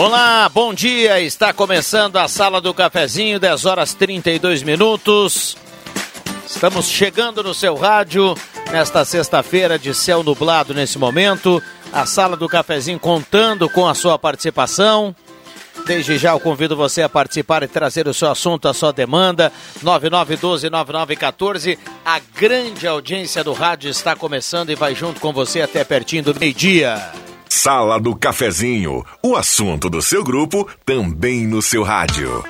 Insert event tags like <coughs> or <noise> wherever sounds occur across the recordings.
Olá, bom dia. Está começando a Sala do Cafezinho, 10 horas 32 minutos. Estamos chegando no seu rádio nesta sexta-feira de céu nublado nesse momento. A Sala do Cafezinho contando com a sua participação. Desde já eu convido você a participar e trazer o seu assunto, a sua demanda. 9912-9914. A grande audiência do rádio está começando e vai junto com você até pertinho do meio-dia. Sala do Cafezinho, o assunto do seu grupo também no seu rádio.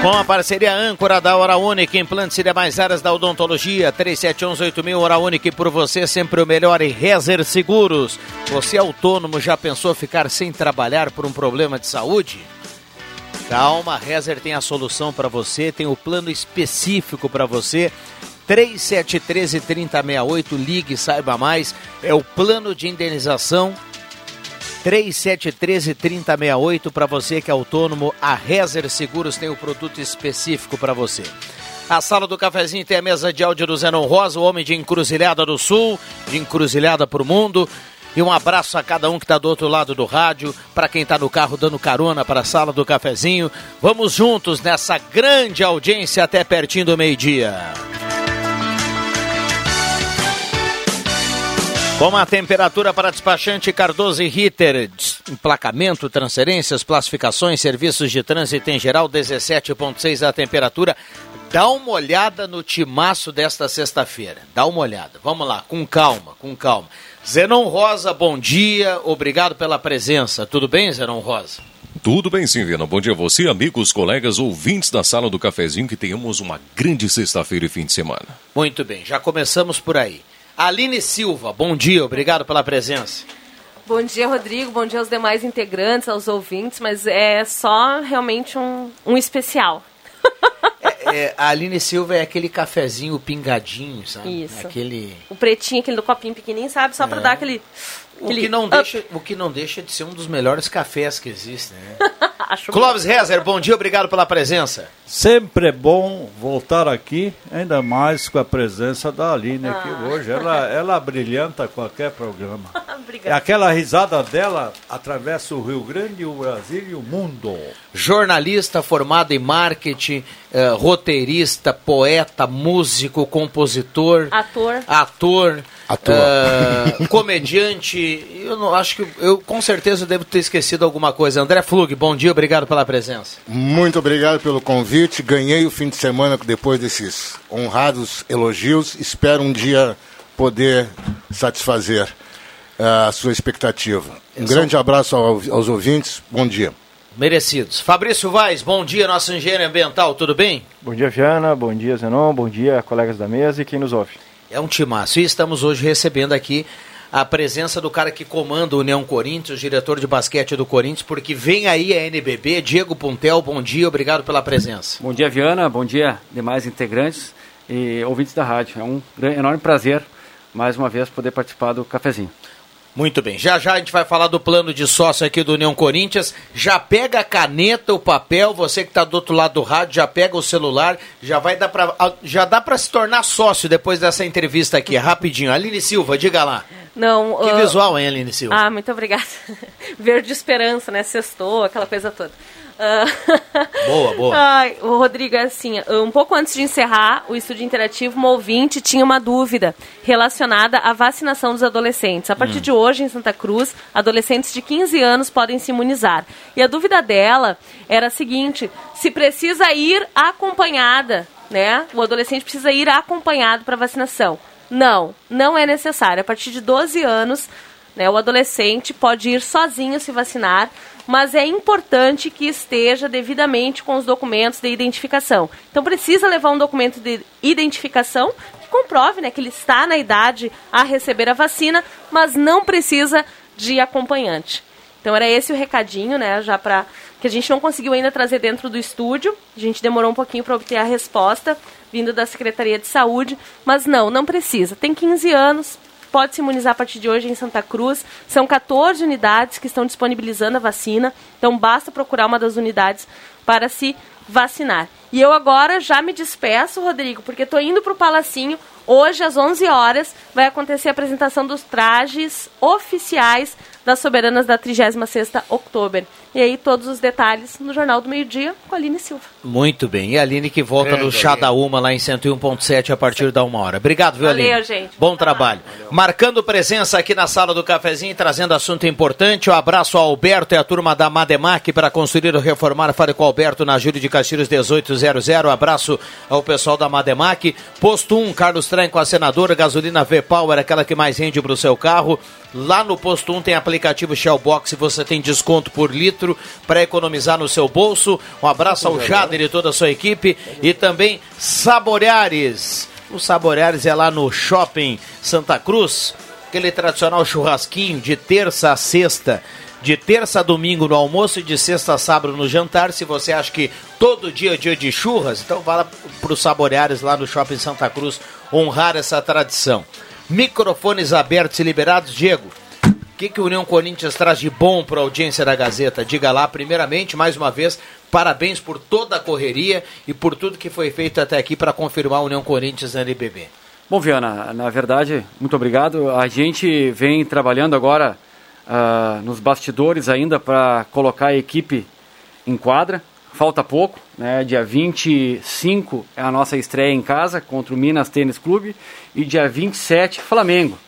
Com a parceria âncora da Hora Única, implantes e demais áreas da odontologia, 37118000 Hora Única por você, sempre o melhor em Rezer Seguros. Você é autônomo, já pensou ficar sem trabalhar por um problema de saúde? Calma, Rezer tem a solução para você, tem o plano específico para você. 3713 3068, ligue, saiba mais. É o plano de indenização 3713 3068 para você que é autônomo. A Rezer Seguros tem o produto específico para você. A sala do cafezinho tem a mesa de áudio do Zenon Rosa, o homem de Encruzilhada do Sul, de Encruzilhada para o Mundo. E um abraço a cada um que está do outro lado do rádio, para quem está no carro dando carona para a sala do cafezinho. Vamos juntos nessa grande audiência até pertinho do meio-dia. Com a temperatura para despachante Cardoso e Ritter, emplacamento, transferências, classificações, serviços de trânsito em geral, 17,6 a temperatura. Dá uma olhada no timaço desta sexta-feira. Dá uma olhada. Vamos lá, com calma, com calma. Zenon Rosa, bom dia. Obrigado pela presença. Tudo bem, Zenon Rosa? Tudo bem, sim, Viana. Bom dia a você, amigos, colegas, ouvintes da sala do cafezinho, que tenhamos uma grande sexta-feira e fim de semana. Muito bem, já começamos por aí. Aline Silva, bom dia, obrigado pela presença. Bom dia, Rodrigo. Bom dia aos demais integrantes, aos ouvintes, mas é só realmente um, um especial. <laughs> É, é, a Aline Silva é aquele cafezinho pingadinho, sabe? Isso. Aquele... O pretinho, aquele do copinho pequenininho, sabe? Só É. pra dar aquele. O aquele que, não up. deixa, o que não deixa de ser um dos melhores cafés que existem, né? <laughs> Clóvis Rezer, bom dia, obrigado pela presença. Sempre é bom voltar aqui, ainda mais com a presença da Aline aqui hoje. Ela, ela brilhanta qualquer programa. É <laughs> Obrigada. aquela risada dela atravessa o Rio Grande, o Brasil e o mundo. Jornalista formado em marketing, eh, roteirista, poeta, músico, compositor, Ator. ator, Ator. eh, <laughs> comediante. Eu não acho que eu com certeza devo ter esquecido alguma coisa. André Flug, bom dia, obrigado pela presença. Muito obrigado pelo convite. Ganhei o fim de semana depois desses honrados elogios. Espero um dia poder satisfazer ah, a sua expectativa. Um grande abraço ao- aos ouvintes. Bom dia. Merecidos. Fabrício Vaz, bom dia, nosso engenheiro ambiental, tudo bem? Bom dia, Viana. Bom dia, Zenon. Bom dia, colegas da mesa e quem nos ouve. É um timaço. E estamos hoje recebendo aqui a presença do cara que comanda o União Corinthians, diretor de basquete do Corinthians, porque vem aí a NBB. Diego Puntel, bom dia, obrigado pela presença. Bom dia, Viana. Bom dia, demais integrantes e ouvintes da rádio. É um enorme prazer, mais uma vez, poder participar do cafezinho. Muito bem. Já já a gente vai falar do plano de sócio aqui do União Corinthians. Já pega a caneta, o papel, você que está do outro lado do rádio, já pega o celular, já vai dar para já dá para se tornar sócio depois dessa entrevista aqui, rapidinho. Aline Silva, diga lá. Não. Que ah, visual, hein, Aline Silva? Ah, muito obrigada. <laughs> Verde esperança, né? Sextou, aquela coisa toda. Boa, boa. Ai, o Rodrigo, é assim, um pouco antes de encerrar o estúdio interativo, uma ouvinte tinha uma dúvida relacionada à vacinação dos adolescentes. A partir de hoje, em Santa Cruz, adolescentes de 15 anos podem se imunizar. E a dúvida dela era a seguinte: se precisa ir acompanhada, né? O adolescente precisa ir acompanhado para vacinação. Não, não é necessário. A partir de 12 anos, né, o adolescente pode ir sozinho se vacinar, mas é importante que esteja devidamente com os documentos de identificação. Então precisa levar um documento de identificação que comprove né, que ele está na idade a receber a vacina, mas não precisa de acompanhante. Então era esse o recadinho, né, já para que a gente não conseguiu ainda trazer dentro do estúdio. A gente demorou um pouquinho para obter a resposta vindo da Secretaria de Saúde, mas não, não precisa. Tem 15 anos, pode se imunizar a partir de hoje em Santa Cruz. São 14 unidades que estão disponibilizando a vacina, então basta procurar uma das unidades para se vacinar. E eu agora já me despeço, Rodrigo, porque estou indo para o Palacinho. Hoje, às 11 horas, vai acontecer a apresentação dos trajes oficiais das soberanas da 36ª Oktober. E aí todos os detalhes no Jornal do Meio Dia com a Aline Silva. Muito bem. E a Aline que volta no Chá da Uma lá em 101.7 a partir da uma hora. Obrigado, viu, Aline? Valeu, gente. Bom trabalho. Marcando presença aqui na sala do cafezinho, trazendo assunto importante. Um abraço ao Alberto e a turma da Mademac para construir ou reformar. Fale com o Alberto na Júlio de Castilhos 1800. Abraço ao pessoal da Mademac. Posto 1, Carlos Traem com a senadora. Gasolina V-Power, aquela que mais rende para o seu carro. Lá no Posto 1 tem aplicativo Shellbox e você tem desconto por litro para economizar no seu bolso. Um abraço ao Jader e toda a sua equipe. E também Saboreares. O Saboreares é lá no Shopping Santa Cruz. Aquele tradicional churrasquinho de terça a sexta. De terça a domingo no almoço e de sexta a sábado no jantar. Se você acha que todo dia é dia de churras, então vá para os Saboreares lá no Shopping Santa Cruz honrar essa tradição. Microfones abertos e liberados, Diego. O que, que o União Corinthians traz de bom para a audiência da Gazeta? Diga lá, primeiramente, mais uma vez, parabéns por toda a correria e por tudo que foi feito até aqui para confirmar a União Corinthians na NBB. Bom, Viana, na verdade, muito obrigado. A gente vem trabalhando agora uh, nos bastidores ainda para colocar a equipe em quadra. Falta pouco, né? Dia 25 é a nossa estreia em casa contra o Minas Tênis Clube e dia 27 Flamengo.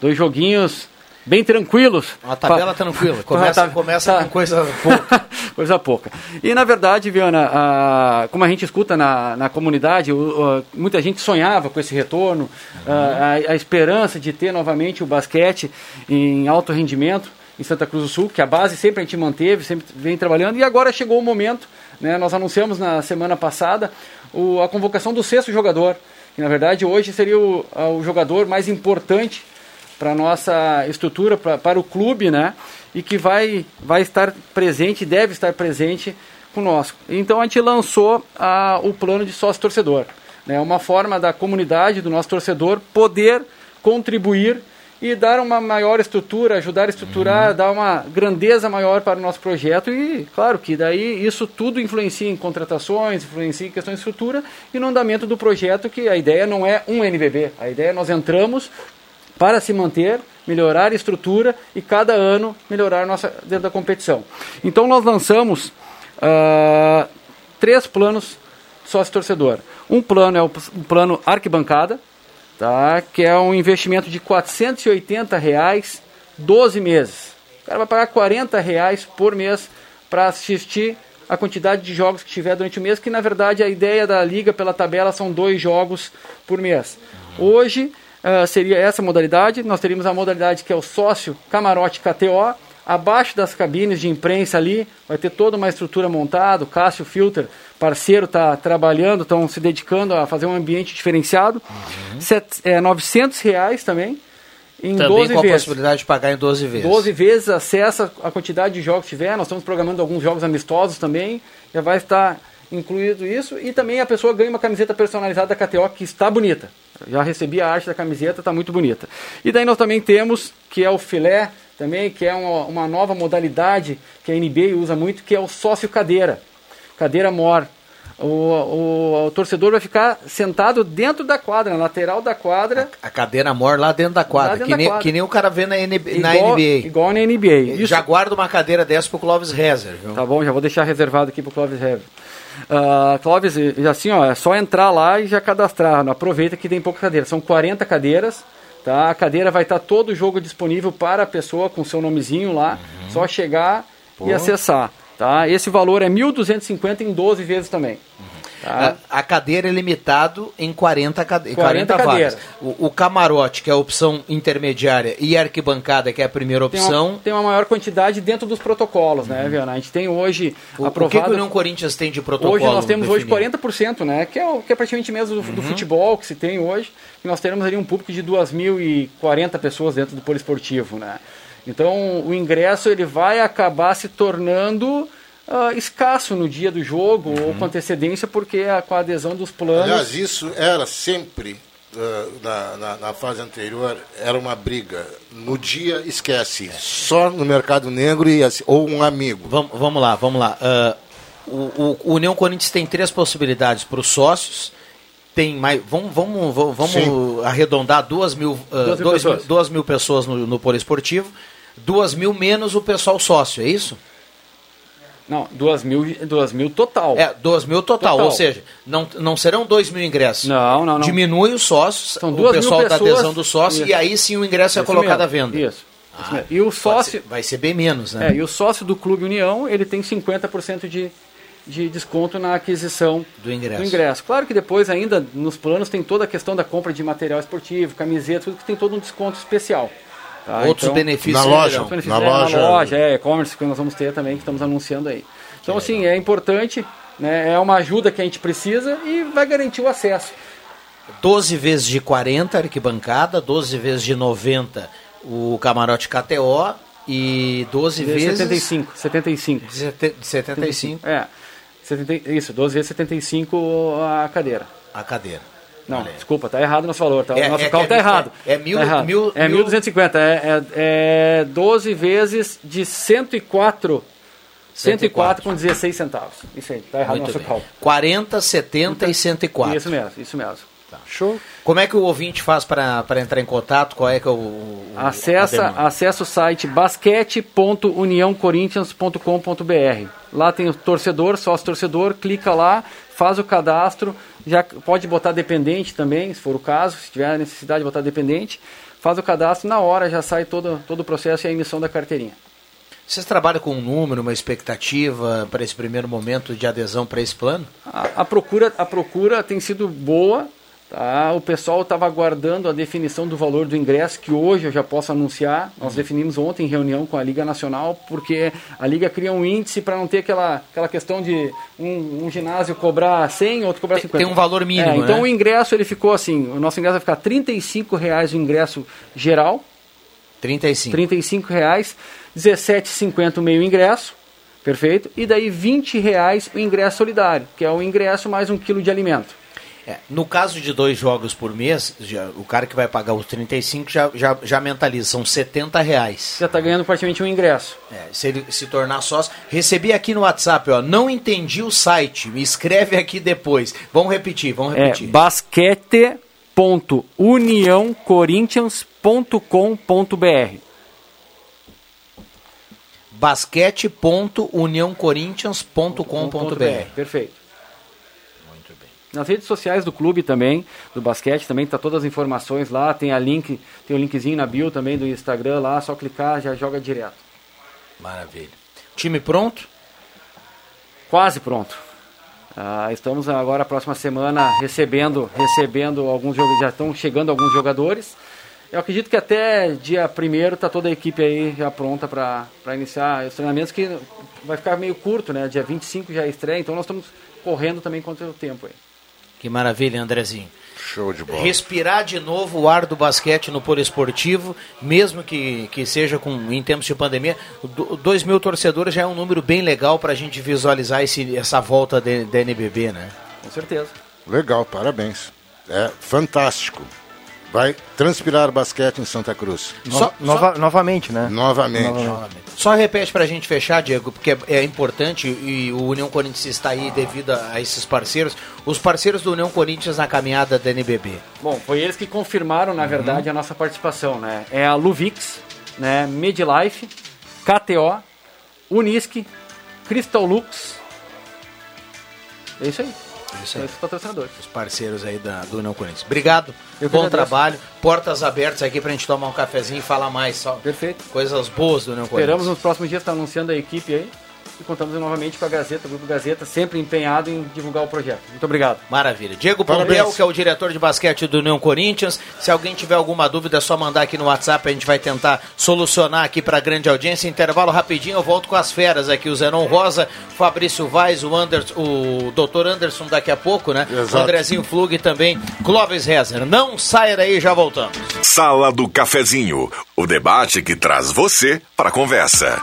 Dois joguinhos bem tranquilos. Uma tabela Pa- tranquila. <laughs> Começa, começa tá- com coisa <laughs> pouca. Coisa pouca. E na verdade, Viana, ah, como a gente escuta na, na comunidade, o- o- muita gente sonhava com esse retorno, ah, a, a esperança de ter novamente o basquete em alto rendimento em Santa Cruz do Sul, que a base sempre a gente manteve, sempre vem trabalhando, e agora chegou o momento, né, nós anunciamos na semana passada o- a convocação do sexto jogador, que na verdade hoje seria o, o jogador mais importante para a nossa estrutura, pra, para o clube, né? E que vai, vai estar presente, deve estar presente conosco. Então a gente lançou a, o plano de sócio-torcedor. Né? Uma forma da comunidade, do nosso torcedor, poder contribuir e dar uma maior estrutura, ajudar a estruturar, dar uma grandeza maior para o nosso projeto e, claro, que daí isso tudo influencia em contratações, influencia em questões de estrutura e no andamento do projeto, que a ideia não é um NBB, a ideia é nós entramos para se manter, melhorar a estrutura e cada ano melhorar nossa dentro da competição. Então nós lançamos ah, três planos sócio-torcedor. Um plano é o, o plano arquibancada, tá? que é um investimento de 480 reais, 12 meses. O cara vai pagar 40 reais por mês para assistir a quantidade de jogos que tiver durante o mês, que na verdade a ideia da liga pela tabela são dois jogos por mês. Hoje ah, seria essa modalidade, nós teríamos a modalidade que é o sócio camarote KTO, abaixo das cabines de imprensa ali, vai ter toda uma estrutura montada, o Cássio Filter, parceiro, está trabalhando, estão se dedicando a fazer um ambiente diferenciado. Set, é, 900 reais também, em Também 12 com a vezes. possibilidade de pagar em 12 vezes. 12 vezes acessa a quantidade de jogos que tiver. Nós estamos programando alguns jogos amistosos também. Já vai estar incluído isso. E também a pessoa ganha uma camiseta personalizada da KTO que está bonita. Já recebi a arte da camiseta, está muito bonita. E daí nós também temos, que é o filé, também, que é uma, uma nova modalidade que a NBA usa muito, que é o sócio cadeira. Cadeira mor. o, o, o torcedor vai ficar sentado dentro da quadra, na lateral da quadra. A cadeira mor lá dentro da quadra, dentro que, da nem, quadra. que nem o cara vê na, NB, na Igual- NBA. Igual na NBA. Isso- Já guarda uma cadeira dessa pro Clóvis Rezer, viu? Tá bom, já vou deixar reservado aqui pro Clóvis Hever. Uh, Clóvis, assim, ó, é só entrar lá e já cadastrar. Aproveita que tem poucas cadeiras. São 40 cadeiras, tá? A cadeira vai estar todo o jogo disponível para a pessoa com seu nomezinho lá. Uhum. Só chegar e acessar, tá? Esse valor é 1.250 em 12 vezes também. Tá? A, a cadeira é limitado em 40, cade 40 40 vagas. cadeiras. O, o camarote, que é a opção intermediária, e a arquibancada, que é a primeira Tem opção. uma, tem uma maior quantidade dentro dos protocolos, né, Viana? A gente tem hoje O, o que, aprovado... que o União Corinthians tem de protocolo? Hoje nós temos hoje definido? 40%, né? Que é, o, que é praticamente mesmo do, Uhum. do futebol que se tem hoje. E nós teremos ali um público de 2.040 pessoas dentro do poliesportivo, né? Então o ingresso ele vai acabar se tornando ah, escasso no dia do jogo Uhum. ou com antecedência porque a, com a adesão dos planos. Aliás, isso era sempre, ah, na, na, na fase anterior, era uma briga. No dia, esquece. Só no mercado negro e assim, ou um amigo. Vamos, vamos lá, vamos lá. Ah, o, o- União Corinthians tem três possibilidades para os sócios. Tem mais. Vamos, vamos, vamos, vamos arredondar duas mil, ah, Duas mil dois pessoas. duas mil pessoas no, no poliesportivo. Duas mil menos o pessoal sócio, é isso? Não, 2 mil, duas mil total. É, duas mil total, Total. ou seja, não, não serão dois mil ingressos. Não, não, não. Diminui os sócios, São o duas pessoal da pessoas. adesão do sócio, Isso. e aí sim o ingresso é colocado mesmo, à venda. Isso. Ah. E o sócio, ser- vai ser bem menos, né? É, e o sócio do Clube União, ele tem 50% de, de desconto na aquisição Do ingresso. Claro que depois ainda nos planos tem toda a questão da compra de material esportivo, camiseta, tudo que tem todo um desconto especial. Tá? Outros Então, benefícios Na loja. Benefícios, Na é, loja. na loja, é, e-commerce que nós vamos ter também, que estamos anunciando aí. Então, assim, é importante, né, é uma ajuda que a gente precisa e vai garantir o acesso. 12 vezes de 40 arquibancada, 12 vezes de 90 o camarote KTO e 12 vezes 75, 75. de sete- de 75 É, 70, isso, 12 vezes 75 a cadeira. a cadeira. Não, aí. desculpa, tá errado o nosso valor. Tá? É- o nosso é cálculo é tá errado. é mil- Tá errado. mil- é mil- 1250, é, é, é 12 vezes de 104. 104 com 16 centavos. Isso aí, tá errado o Muito nosso bem. cálculo. 40, 70 e 104. Isso mesmo, isso mesmo. Show. Como é que o ouvinte faz para entrar em contato? Qual é que é o, o Acessa, acessa o site basquete.uniãocorinthians.com.br. Lá tem o torcedor, sócio torcedor, clica lá, faz o cadastro, já pode botar dependente também, se for o caso, se tiver a necessidade de botar dependente, faz o cadastro, na hora já sai todo, todo o processo e a emissão da carteirinha. Vocês trabalham com um número, uma expectativa para esse primeiro momento de adesão para esse plano? A, a procura, a procura tem sido boa. Tá? O pessoal estava aguardando a definição do valor do ingresso, que hoje eu já posso anunciar. Nós definimos ontem em reunião com a Liga Nacional, porque a Liga cria um índice para não ter aquela, aquela questão de um, um ginásio cobrar 100, outro cobrar Tem- 50. tem um valor mínimo, É, então né? o ingresso ele ficou assim: o nosso ingresso vai ficar 35 reais o ingresso geral, 35. 35 reais, 17,50 o meio ingresso, perfeito? E daí 20 reais o ingresso solidário, que é o ingresso mais um quilo de alimento. É, no caso de dois jogos por mês, já- o cara que vai pagar os 35 já, já, já mentaliza, são 70 reais. Já está ganhando praticamente um ingresso. É, se ele se tornar sócio. Recebi aqui no WhatsApp, ó. Não entendi o site. Me escreve aqui depois. Vamos repetir, vamos É repetir. basquete.uniãocorinthians.com.br basquete.uniãocorinthians.com.br Perfeito. Nas redes sociais do clube também, do basquete também, tá todas as informações lá, tem a link, tem o linkzinho na bio também do Instagram lá, só clicar já joga direto. Maravilha. Time pronto? Quase pronto. Ah, estamos agora, próxima semana, recebendo, recebendo alguns jogadores, já estão chegando alguns jogadores. Eu acredito que até dia 1 está toda a equipe aí já pronta para iniciar os treinamentos, que vai ficar meio curto, né? Dia 25 já é estreia, então nós estamos correndo também contra o tempo aí. Que maravilha, Andrezinho. Show de bola. Respirar de novo o ar do basquete no poliesportivo, mesmo que, que seja com, em tempos de pandemia. 2 mil torcedores já é um número bem legal para a gente visualizar esse, essa volta da NBB, né? Com certeza. Legal, parabéns. É fantástico. Vai transpirar basquete em Santa Cruz. Só, Nova, só... Novamente, né? Novamente. Novamente. Só repete pra gente fechar, Diego, porque é, é importante e o União Corinthians está aí devido a esses parceiros. Os parceiros do União Corinthians na caminhada da NBB. Bom, foi eles que confirmaram, na uhum. verdade, a nossa participação, né? É a Luvix, né? Midlife, KTO, Unisque, Crystal Lux. É isso aí. Isso aí. Esses patrocinadores. Os parceiros aí da, do União Corinthians. Obrigado. Bom trabalho. Portas abertas aqui pra gente tomar um cafezinho e falar mais. Só Perfeito. Coisas boas do União Corinthians. Esperamos nos próximos dias estar anunciando a equipe aí e contamos novamente com a Gazeta, o Grupo Gazeta, sempre empenhado em divulgar o projeto. Muito obrigado. Maravilha. Diego Pompeu, que é o diretor de basquete do União Corinthians. Se alguém tiver alguma dúvida, é só mandar aqui no WhatsApp, a gente vai tentar solucionar aqui para a grande audiência. Intervalo rapidinho, eu volto com as feras aqui, o Zenon Rosa, Fabrício Vaz, o Anderson, o doutor Anderson daqui a pouco, né? Exato. O Andrezinho Flug e também Clóvis Rezer. Não saia daí, já voltamos. Sala do Cafezinho, o debate que traz você para a conversa.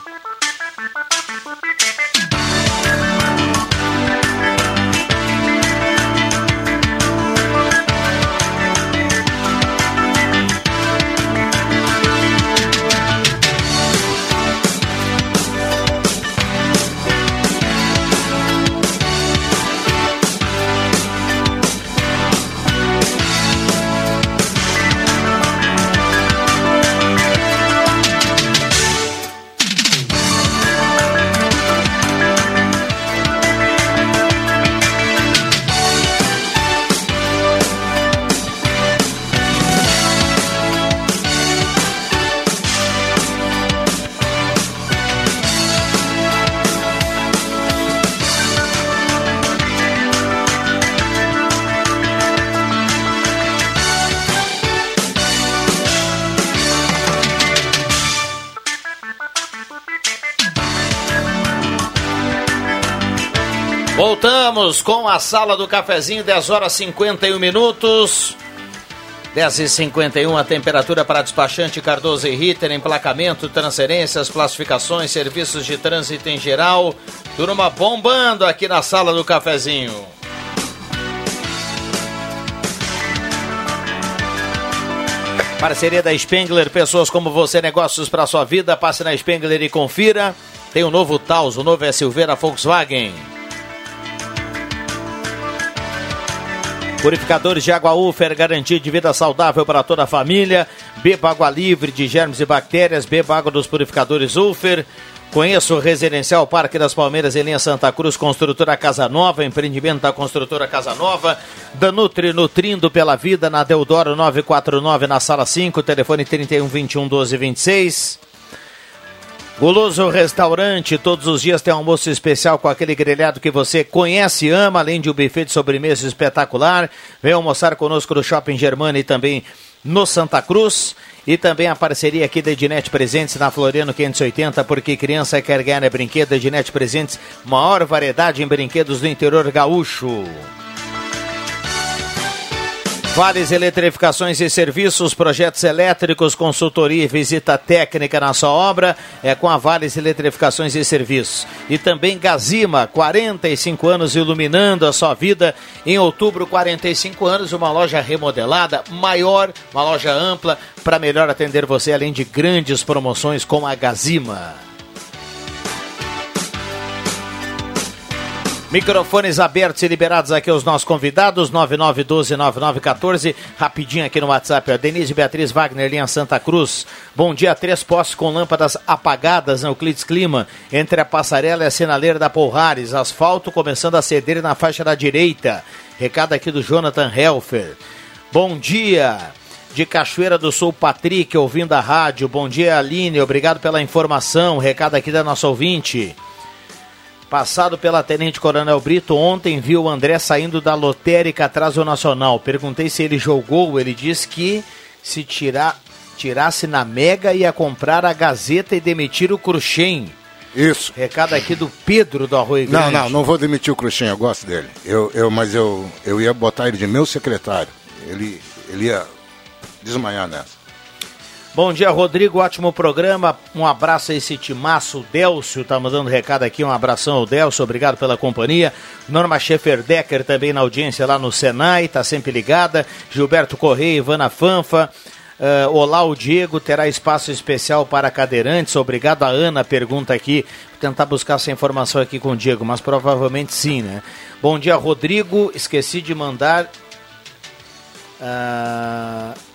Voltamos com a sala do cafezinho, 10 horas 51 minutos. 10 e 51 a temperatura para despachante Cardoso e Ritter, emplacamento, transferências, classificações, serviços de trânsito em geral. Turma bombando aqui na sala do cafezinho. Parceria da Spengler, pessoas como você, negócios para sua vida. Passe na Spengler e confira. Tem o novo Taos, o novo é Silveira Volkswagen. Purificadores de água Ufer, garantia de vida saudável para toda a família. Beba água livre de germes e bactérias. Beba água dos purificadores Ufer. Conheça o Residencial Parque das Palmeiras em linha Santa Cruz, Construtora Casa Nova, empreendimento da Construtora Casa Nova. Danutri Nutrindo pela Vida, na Deodoro 949, na sala 5, telefone 31 21 12 26. Goloso Restaurante, todos os dias tem almoço especial com aquele grelhado que você conhece e ama, além de um buffet de sobremesa espetacular. Vem almoçar conosco no Shopping Germana e também no Santa Cruz. E também a parceria aqui da Ednet Presentes na Floriano 580, porque criança quer ganhar é brinquedo. Ednet Presentes, maior variedade em brinquedos do interior gaúcho. Vales Eletrificações e Serviços, projetos elétricos, consultoria e visita técnica na sua obra é com a Vales Eletrificações e Serviços. E também Gazima, 45 anos iluminando a sua vida. Em outubro, 45 anos, uma loja remodelada, maior, uma loja ampla, para melhor atender você, além de grandes promoções com a Gazima. Microfones abertos e liberados aqui aos nossos convidados, 9912-9914, rapidinho aqui no WhatsApp, a Denise Beatriz Wagner, linha Santa Cruz. Bom dia, três postes com lâmpadas apagadas no Euclides Clima, entre a passarela e a sinaleira da Polhares, asfalto começando a ceder na faixa da direita. Recado aqui do Jonathan Helfer. Bom dia, de Cachoeira do Sul, Patrick, ouvindo a rádio. Bom dia, Aline, obrigado pela informação. Recado aqui da nossa ouvinte. Passado pela Tenente Coronel Brito, ontem viu o André saindo da lotérica atrás do Nacional. Perguntei se ele jogou, ele disse que se tirar, tirasse na Mega ia comprar a Gazeta e demitir o Cruxem. Isso. Recado aqui do Pedro do Arroio Grande. Não, não, não vou demitir o Cruxem, eu gosto dele. Eu, eu, mas eu, eu ia botar ele de meu secretário. Ele, ele ia desmanhar nessa. Bom dia, Rodrigo. Ótimo programa. Um abraço a esse timaço. O Delcio tá mandando recado aqui. Um abração ao Delcio. Obrigado pela companhia. Norma Scheffer-Decker também na audiência lá no Senai. Tá sempre ligada. Gilberto Correia, Ivana Fanfa. Uh, olá, o Diego terá espaço especial para cadeirantes. Obrigado a Ana, pergunta aqui. Vou tentar buscar essa informação aqui com o Diego, mas provavelmente sim, né? Bom dia, Rodrigo. Esqueci de mandar. Uh,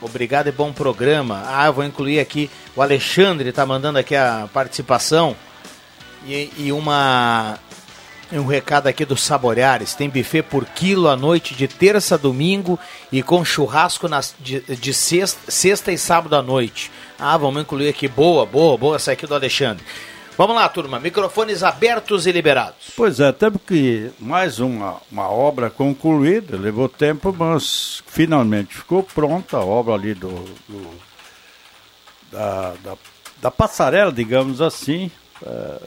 obrigado e bom programa. Ah, eu vou incluir aqui. O Alexandre está mandando aqui a participação. E, e uma um recado aqui dos Saboreares. Tem buffet por quilo à noite de terça a domingo e com churrasco nas, de, de sexta, sexta, e sábado à noite. Ah, vamos incluir aqui. Boa, boa, boa essa aqui do Alexandre. Vamos lá, turma. Microfones abertos e liberados. Pois é, temos que mais uma, uma obra concluída. Levou tempo, mas finalmente ficou pronta a obra ali do, do da, da, da, passarela, digamos assim. É,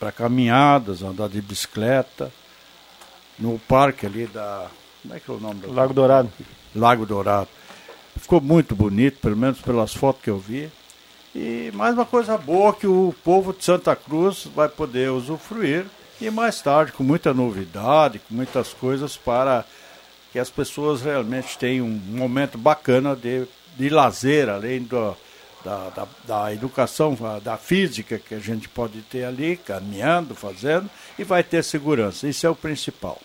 para caminhadas, andar de bicicleta, no parque ali da. Como é que é o nome do Lago Dourado. Lago Dourado. Ficou muito bonito, pelo menos pelas fotos que eu vi. E mais uma coisa boa que o povo de Santa Cruz vai poder usufruir e mais tarde com muita novidade, com muitas coisas para que as pessoas realmente tenham um momento bacana de, de lazer, além do, da, da, da, educação, da física que a gente pode ter ali, caminhando, fazendo, e vai ter segurança. Isso é o principal.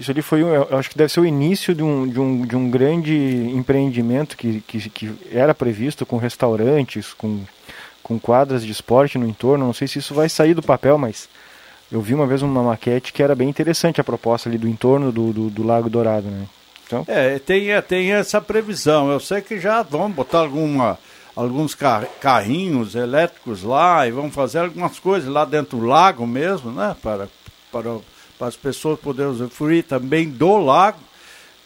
Isso ali foi, eu acho que deve ser o início de um, de um, de um grande empreendimento que, que, que era previsto com restaurantes, com, com quadras de esporte no entorno. Não sei se isso vai sair do papel, mas eu vi uma vez uma maquete que era bem interessante a proposta ali do entorno do, do, do Lago Dourado, né? Então... É, tem, é, tem essa previsão. Eu sei que já vão botar alguma, alguns carrinhos elétricos lá e vão fazer algumas coisas lá dentro do lago mesmo, né? Para, para, para as pessoas poderem usufruir também do lago.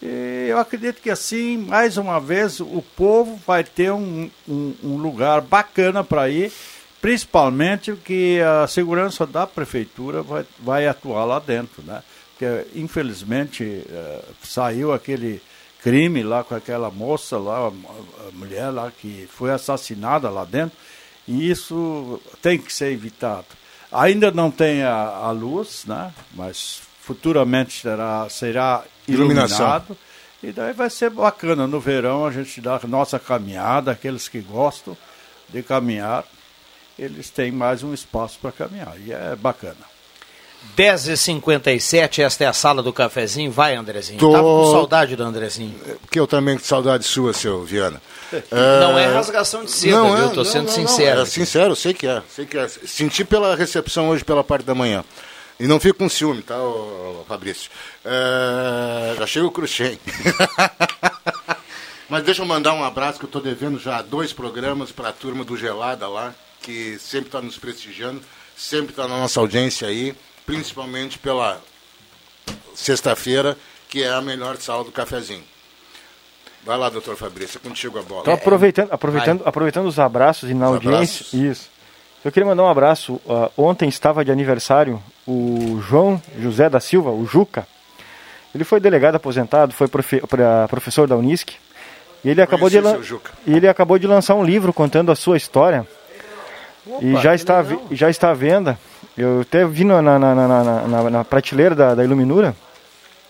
E eu acredito que assim, mais uma vez, o povo vai ter um, um, um lugar bacana para ir, principalmente que a segurança da prefeitura vai, vai atuar lá dentro, né? que infelizmente uh, saiu aquele crime lá com aquela moça lá, a mulher lá que foi assassinada lá dentro, e isso tem que ser evitado. Ainda não tem a, a luz, né? mas futuramente será, será iluminado. E daí vai ser bacana no verão a gente dar nossa caminhada, aqueles que gostam de caminhar, eles têm mais um espaço para caminhar. E é bacana. 10h57, esta é a sala do cafezinho. Vai, Andrezinho. Tô... Tava com saudade do Andrezinho. Que eu também com saudade sua, seu Viana. Não é, é rasgação de seda, não viu? É, Tô não, sendo não, sincero. É sincero, sei que é. Sei que é. Senti pela recepção hoje pela parte da manhã. E não fico com ciúme, tá, Fabrício? É... Já chega o Cruxem. <laughs> Mas deixa eu mandar um abraço que eu estou devendo já dois programas para a turma do Gelada lá, que sempre está nos prestigiando, sempre está na nossa audiência aí principalmente pela sexta-feira, que é a melhor sala do cafezinho. Vai lá, doutor Fabrício, é contigo a bola. Então, aproveitando, aproveitando, aproveitando os abraços e na os audiência. Abraços. Isso. Eu queria mandar um abraço. Uh, ontem estava de aniversário o João José da Silva, o Juca. Ele foi delegado aposentado, foi profe professor da Unisc. E ele acabou, de ele acabou de lançar um livro contando a sua história. Opa, e já está, já está à venda. Eu até vi na, na, na, na, na prateleira da, da Iluminura.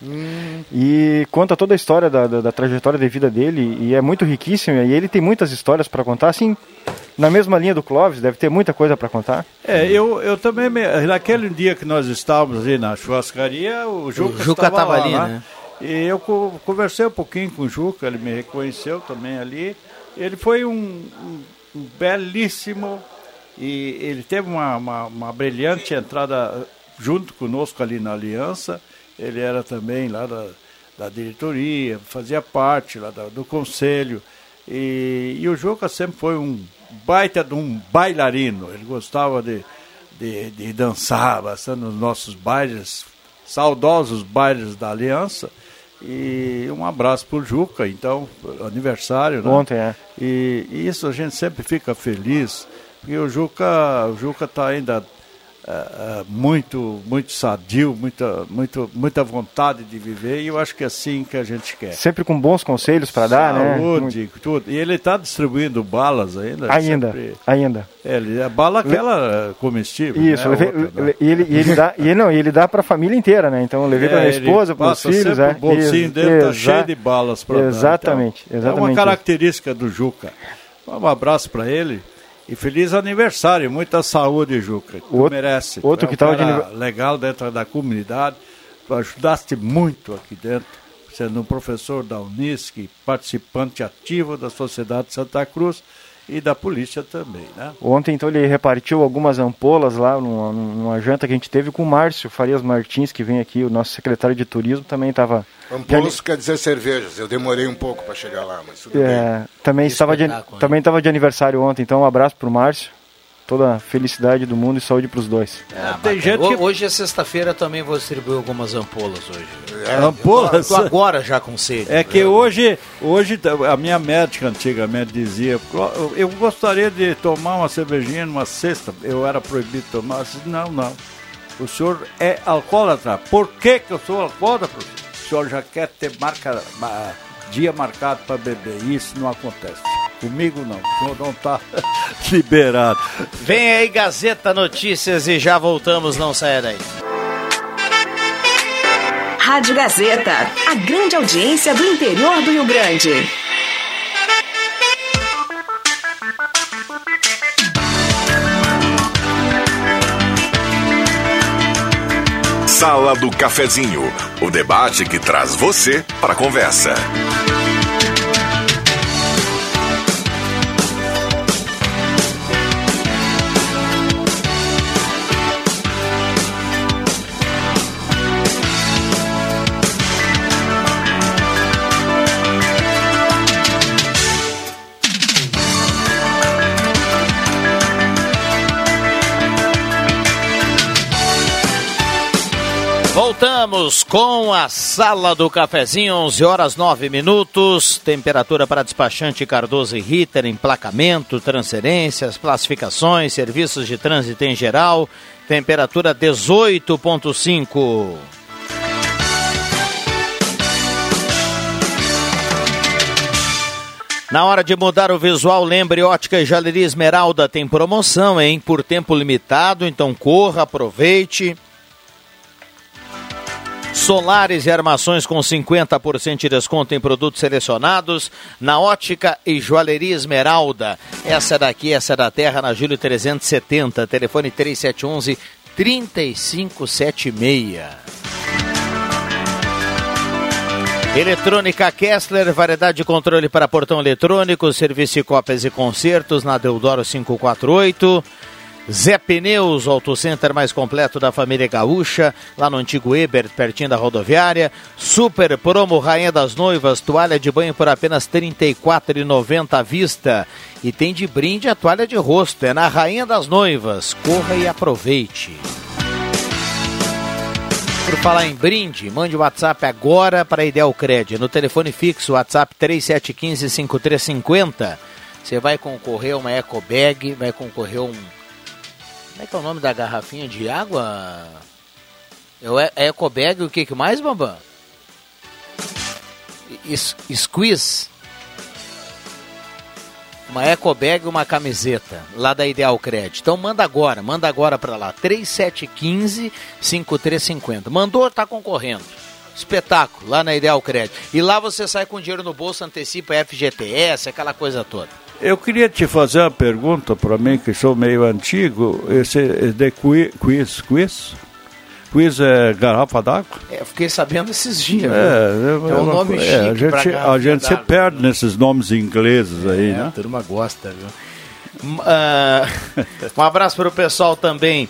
Hum. E conta toda a história da, da, da, trajetória de vida dele. E é muito riquíssimo. E ele tem muitas histórias para contar. Assim, na mesma linha do Clóvis, deve ter muita coisa para contar. É, eu, eu também. Naquele dia que nós estávamos ali na churrascaria, o Juca, o Juca estava ali, lá, né? E eu conversei um pouquinho com o Juca, ele me reconheceu também ali. Ele foi um, um, um belíssimo e ele teve uma, uma, uma, brilhante entrada junto conosco ali na Aliança. Ele era também lá da, da diretoria, fazia parte lá da, do conselho. E, e o Juca sempre foi um baita de um bailarino. Ele gostava de, de, de dançar bastante nos nossos bailes, saudosos bailes da Aliança. E um abraço para o Juca, então, aniversário, né? Ontem, é. E, e, isso a gente sempre fica feliz. E o Juca, o Juca está ainda uh, muito, muito sadio, muita, muito, muita vontade de viver e eu acho que é assim que a gente quer. Sempre com bons conselhos para dar, né? Saúde, tudo. E ele está distribuindo balas ainda. Ainda, sempre... ainda. É, ele, a bala aquela comestível. Isso, né? levei, Outra, e ele, ele dá, e não, ele dá para a família inteira, né? Então eu levei é, para a esposa, para os filhos, é. O bolsinho dele está cheio de balas para Exatamente, dar. Então, exatamente. É uma característica do Juca. Um abraço para ele. E feliz aniversário, muita saúde, Juca. Tu outro, merece. Outro é que estava de legal dentro da comunidade. Tu ajudaste muito aqui dentro, sendo um professor da Unisc, participante ativo da Sociedade de Santa Cruz e da polícia também, né? Ontem, então, ele repartiu algumas ampolas lá numa, numa janta que a gente teve com o Márcio Farias Martins, que vem aqui, o nosso secretário de turismo, também estava... Ampolas quer dizer cervejas, eu demorei um pouco para chegar lá, mas tudo é, bem. Também estava, de, também estava de aniversário ontem, então um abraço para o Márcio toda a felicidade do mundo e saúde para os dois. É, tem gente que... Hoje é sexta-feira, também vou distribuir algumas ampolas hoje. É, ampolas? Tô agora já com sede. É que hoje, hoje a minha médica antigamente dizia, eu gostaria de tomar uma cervejinha numa sexta, eu era proibido de tomar, eu disse, não, não, o senhor é alcoólatra. Por que que eu sou alcoólatra? O senhor já quer ter marca, dia marcado para beber, isso não acontece. Comigo não, o senhor não está <laughs> liberado. Vem aí Gazeta Notícias e já voltamos, não saia daí. Rádio Gazeta, a grande audiência do interior do Rio Grande. Sala do Cafezinho, o debate que traz você para a conversa. Voltamos com a Sala do Cafezinho, 11 horas 9 minutos. Temperatura para despachante Cardoso e Ritter, emplacamento, transferências, classificações, serviços de trânsito em geral. Temperatura 18,5. Na hora de mudar o visual, lembre Ótica e Jaleria Esmeralda tem promoção, hein? Por tempo limitado, então corra, aproveite. Solares e armações com 50% de desconto em produtos selecionados na Ótica e Joalheria Esmeralda. Essa daqui, essa é da Terra, na Júlio 370, telefone 3711 3576. Eletrônica Kessler, variedade de controle para portão eletrônico, serviço de cópias e concertos na Deodoro 548. Zé Pneus, Auto Center mais completo da família Gaúcha, lá no antigo Eber, pertinho da rodoviária. Super promo Rainha das Noivas, toalha de banho por apenas R$ 34,90 à vista. E tem de brinde a toalha de rosto, é na Rainha das Noivas. Corra e aproveite. Por falar em brinde, mande o WhatsApp agora para a Ideal Cred. No telefone fixo, WhatsApp 3715-5350. Você vai concorrer a uma eco bag, vai concorrer a um como é que é o nome da garrafinha de água? É Ecobag o que, que mais, Bambam? Squeeze. Uma Ecobag e uma camiseta lá da Ideal Credit. Então manda agora, manda agora para lá. 3715-5350. Mandou, tá concorrendo. Espetáculo, lá na Ideal Credit. E lá você sai com dinheiro no bolso, antecipa FGTS, aquela coisa toda. Eu queria te fazer uma pergunta para mim, que sou meio antigo. Esse é de quiz, quiz? Quiz é garrafa d'água? É, eu fiquei sabendo esses dias. É, é, é um nome chique é, A gente, a gente se perde nesses nomes ingleses aí, é, né? A turma gosta, viu? Uh, <laughs> um abraço para o pessoal também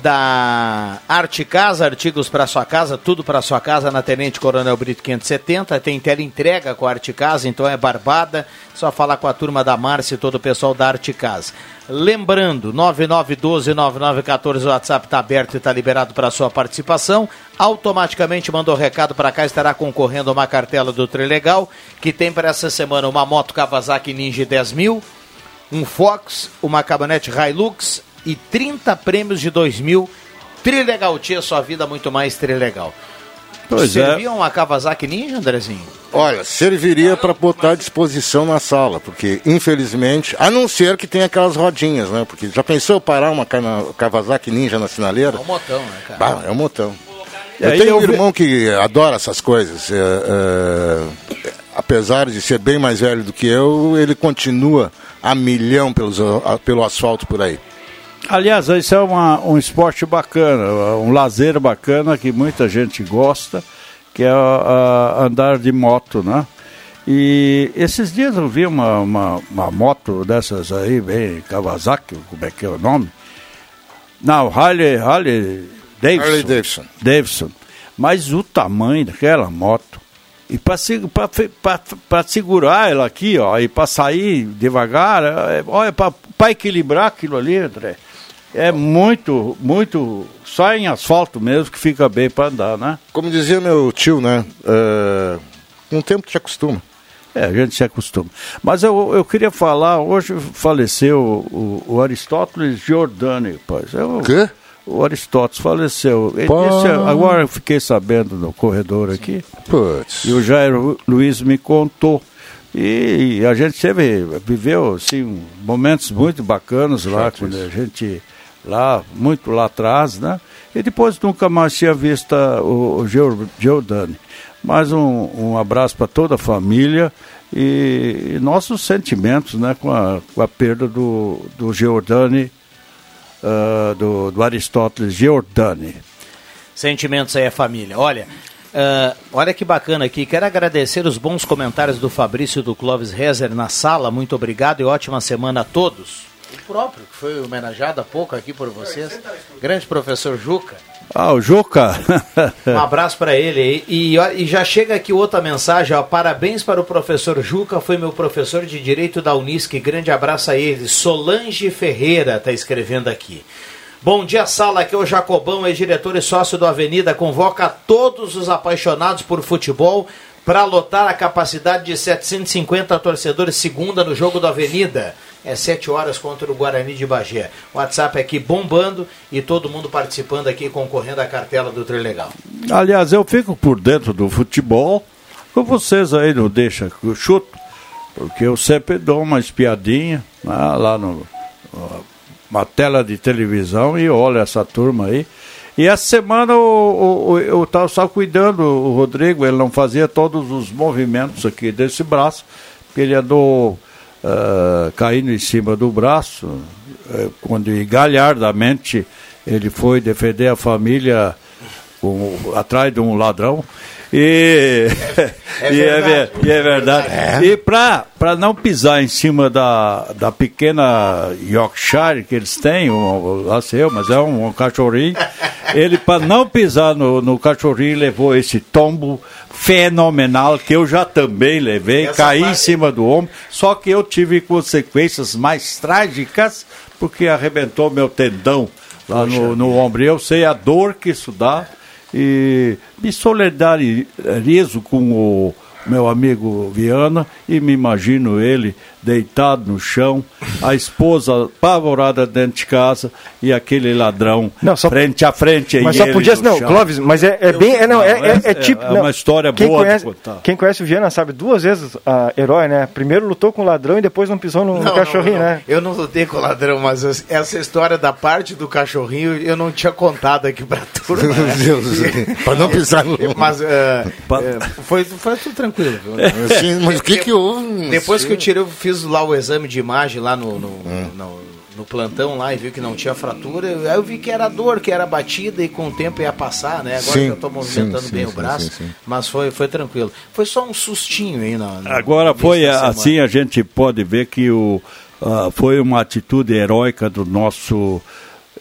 da Arte Casa, artigos para sua casa, tudo para sua casa na Tenente Coronel Brito 570. Tem tela entrega com a Arte Casa, então é barbada. Só falar com a turma da Márcia e todo o pessoal da Arte Casa. Lembrando, 9912-9914, o WhatsApp está aberto e está liberado para sua participação. Automaticamente mandou recado para cá, estará concorrendo a uma cartela do Trilegal, que tem para essa semana uma moto Kawasaki Ninja 10 mil, um Fox, uma caminhonete Hilux, e 30 prêmios de 2000. Trilegal Tia, sua vida muito mais trilegal. Pois Servia é. uma Kawasaki Ninja, Andrezinho? Olha, serviria para botar à disposição na sala, porque infelizmente, a não ser que tenha aquelas rodinhas, né? Porque já pensou parar uma Kawasaki Ninja na sinaleira? É um motão, né, cara? Bah, é um motão. E Eu tenho eu um irmão que adora essas coisas. é, é, apesar de ser bem mais velho do que eu, ele continua a milhão pelos, a- pelo asfalto por aí. Aliás, isso é uma- um esporte bacana, um lazer bacana que muita gente gosta, que é a- a andar de moto, né? E esses dias eu vi uma, uma, uma moto dessas aí, bem Kawasaki, como é que é o nome? Não, Harley, Harley Davidson. Harley Davidson. Davidson. Mas o tamanho daquela moto. E para segurar ela aqui, ó, e para sair devagar, é, olha, para equilibrar aquilo ali, André, é muito, muito. Só em asfalto mesmo que fica bem para andar, né? Como dizia meu tio, né? é, com o tempo te acostuma. É, a gente se acostuma. Mas eu, eu queria falar, hoje faleceu o, o Aristóteles Giordani, pois. Eu, Quê? O Aristóteles faleceu. Ele Pô. disse- agora eu fiquei sabendo no corredor aqui. Putz. E o Jair Lu- Luiz me contou. E, a gente teve, viveu assim, momentos muito bacanas lá, quando a gente, lá, muito lá atrás, né? E depois nunca mais tinha visto o, Giordani. Mais um, um abraço para toda a família e, e nossos sentimentos, né? Com a, com a perda do, do Giordani, ah, do, do Aristóteles Giordani. Sentimentos aí, a família. Olha, ah, olha que bacana aqui. Quero agradecer os bons comentários do Fabrício e do Clóvis Rezer na sala. Muito obrigado e ótima semana a todos. O próprio, que foi homenageado há pouco aqui por vocês. Grande professor Juca. Ah, o Juca! Um abraço para ele. E, e, já chega aqui outra mensagem. Ó, Parabéns para o professor Juca, foi meu professor de Direito da Unisc. Grande abraço a ele. Solange Ferreira está escrevendo aqui. Bom dia, sala. Aqui é o Jacobão, ex-diretor e sócio do Avenida. Convoca todos os apaixonados por futebol para lotar a capacidade de 750 torcedores segunda no jogo do Avenida. É 7 horas contra o Guarani de Bagé. O WhatsApp aqui bombando e todo mundo participando aqui, concorrendo à cartela do Trilegal. Aliás, eu fico por dentro do futebol, com vocês aí não deixa que eu chuto, porque eu sempre dou uma espiadinha né, lá no uma tela de televisão e olho essa turma aí. E essa semana eu estava só cuidando, o Rodrigo, ele não fazia todos os movimentos aqui desse braço, porque ele andou ah, caindo em cima do braço, eh, quando galhardamente ele foi defender a família com- atrás de um ladrão. E <laughs> É e é, verdade. ver- e é verdade. E para não pisar em cima da, da pequena Yorkshire que eles têm, um, lá sei eu, mas é um, um cachorrinho, ele para não pisar no, no cachorrinho levou esse tombo fenomenal que eu já também levei, Essa caí em parte- cima do ombro, só que eu tive consequências mais trágicas porque arrebentou meu tendão lá no, no ombro. Eu sei a dor que isso dá e me solidarizo com o meu amigo Viana e me imagino ele deitado no chão, a esposa apavorada dentro de casa e aquele ladrão Não, só- frente a frente. Mas só podia. Não, chão. Clóvis, mas é, é bem. É, não, é, é, é é- tipo. é não. uma história quem boa de conhece, contar. Quem conhece o Viana sabe duas vezes a herói, né? Primeiro lutou com o ladrão e depois não pisou no, no cachorrinho, né? Eu não lutei com o ladrão, mas essa história da parte do cachorrinho eu não tinha contado aqui pra turma. Meu né? <laughs> Deus, para não pisar no. <laughs> Mas é, é, foi, foi tudo tranquilo. viu? Assim, mas o que que houve? Depois que eu tirei, eu fiz lá o exame de imagem lá no, no, no- no plantão lá e vi que não tinha fratura. Aí eu vi que era dor, que era batida e com o tempo ia passar, né? Agora Sim, que eu tô movimentando sim, bem sim, o braço, sim, sim. mas foi, foi tranquilo. Foi só um sustinho aí na. na- Agora foi assim, a gente pode ver que o, ah, foi uma atitude heróica do nosso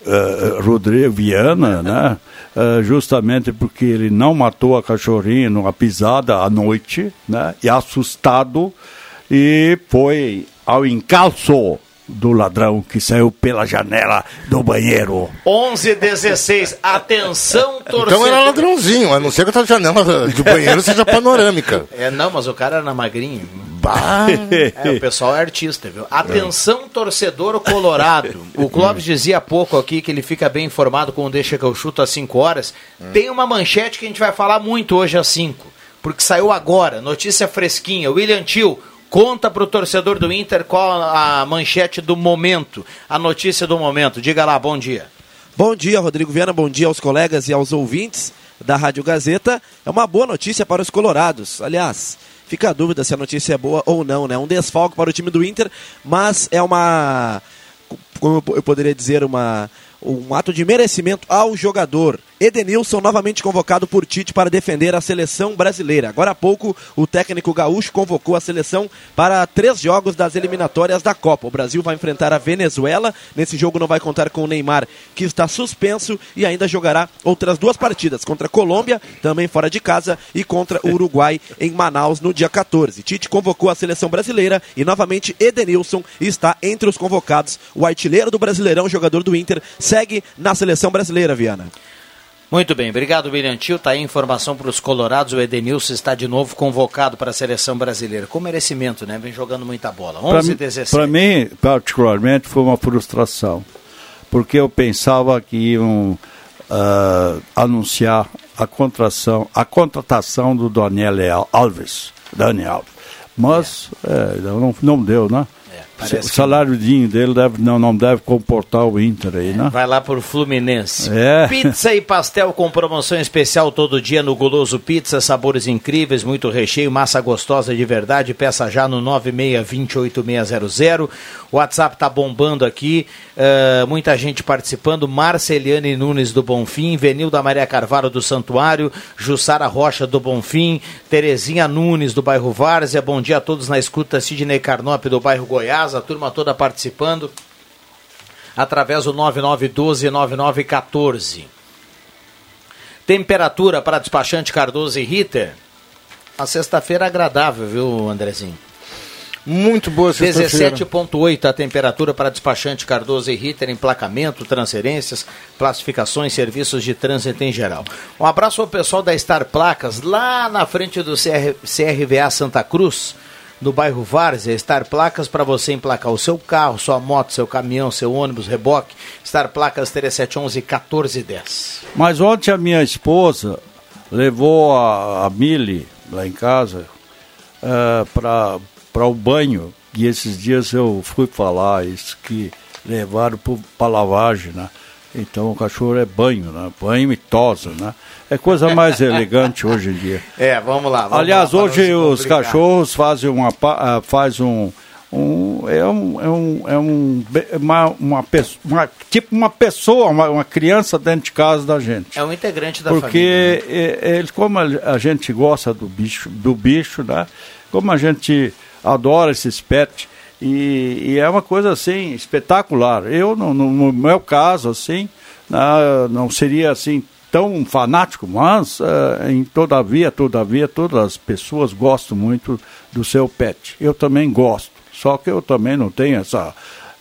ah, Rodrigo Viana, né? Ah, justamente porque ele não matou a cachorrinha numa pisada à noite, né? E assustado, e foi ao encalço do ladrão que saiu pela janela do banheiro. 11 16 Atenção, torcedor. Então era ladrãozinho, a não ser que a janela do banheiro seja panorâmica. É, não, mas o cara era magrinho. É, o pessoal é artista, viu? Atenção, torcedor colorado. O Clóvis dizia há pouco aqui que ele fica bem informado com o Deixa que eu chuto às 5 horas. Tem uma manchete que a gente vai falar muito hoje às 5, porque saiu agora, notícia fresquinha. William Tio, conta pro torcedor do Inter qual a manchete do momento, a notícia do momento. Diga lá, bom dia. Bom dia, Rodrigo Viana, bom dia aos colegas e aos ouvintes da Rádio Gazeta. É uma boa notícia para os colorados. Aliás, fica a dúvida se a notícia é boa ou não, né? Um desfalque para o time do Inter, mas é uma como eu poderia dizer, uma um ato de merecimento ao jogador. Edenilson novamente convocado por Tite para defender a seleção brasileira. Agora há pouco, o técnico gaúcho convocou a seleção para três jogos das eliminatórias da Copa. O Brasil vai enfrentar a Venezuela. Nesse jogo não vai contar com o Neymar, que está suspenso, e ainda jogará outras duas partidas contra a Colômbia, também fora de casa, e contra o Uruguai em Manaus no dia 14. Tite convocou a seleção brasileira e novamente Edenilson está entre os convocados. O artilheiro do Brasileirão, jogador do Inter, segue na seleção brasileira, Viana. Muito bem, obrigado, William Tio. Tá aí informação para os colorados. O Edenilson está de novo convocado para a seleção brasileira. Com merecimento, né? Vem jogando muita bola. 11 e 17. Para mim, particularmente, foi uma frustração. Porque eu pensava que iam uh, anunciar a contratação, a contratação do Daniel Alves. Daniel Alves. Mas é. É, não, não deu, né? Parece o saláriozinho dele deve, não, não deve comportar o Inter aí, né? Vai lá por Fluminense. É. <laughs> Pizza e pastel com promoção especial todo dia no Goloso Pizza, sabores incríveis, muito recheio, massa gostosa de verdade. Peça já no 96208600. O WhatsApp tá bombando aqui, uh, muita gente participando. Marceliane Nunes do Bonfim, Venilda Maria Carvalho do Santuário, Jussara Rocha do Bonfim, Terezinha Nunes do bairro Várzea. Bom dia a todos na escuta, Sidney Carnop do bairro Goiás, a turma toda participando através do 9912-9914. Temperatura para despachante Cardoso e Ritter. A sexta-feira agradável, viu, Andrezinho? Muito boa sexta-feira. 17,8 a temperatura para despachante Cardoso e Ritter, emplacamento, transferências, classificações, serviços de trânsito em geral. Um abraço ao pessoal da Star Placas, lá na frente do CR, CRVA Santa Cruz, no bairro Várzea. Star Placas para você emplacar o seu carro, sua moto, seu caminhão, seu ônibus, reboque. Star Placas 3711 1410. Mas ontem a minha esposa levou a, a Mili lá em casa uh, para para o banho. E esses dias eu fui falar isso que levaram para lavagem, né? Então o cachorro é banho, né? Banho e tosa, né? É coisa mais elegante hoje em dia. É, vamos lá. Vamos Aliás, lá, hoje os cachorros fazem uma uh, faz um, um é um é um, é um uma, uma, uma tipo uma pessoa, uma, uma, criança dentro de casa da gente. É um integrante da Porque família. Porque né? como a gente gosta do bicho, do bicho, né? Como a gente adoro esses pets. E, e, é uma coisa assim espetacular. Eu, no, no meu caso, assim, uh, não seria assim tão fanático, mas uh, em todavia, todavia, todas as pessoas gostam muito do seu pet. Eu também gosto. Só que eu também não tenho essa,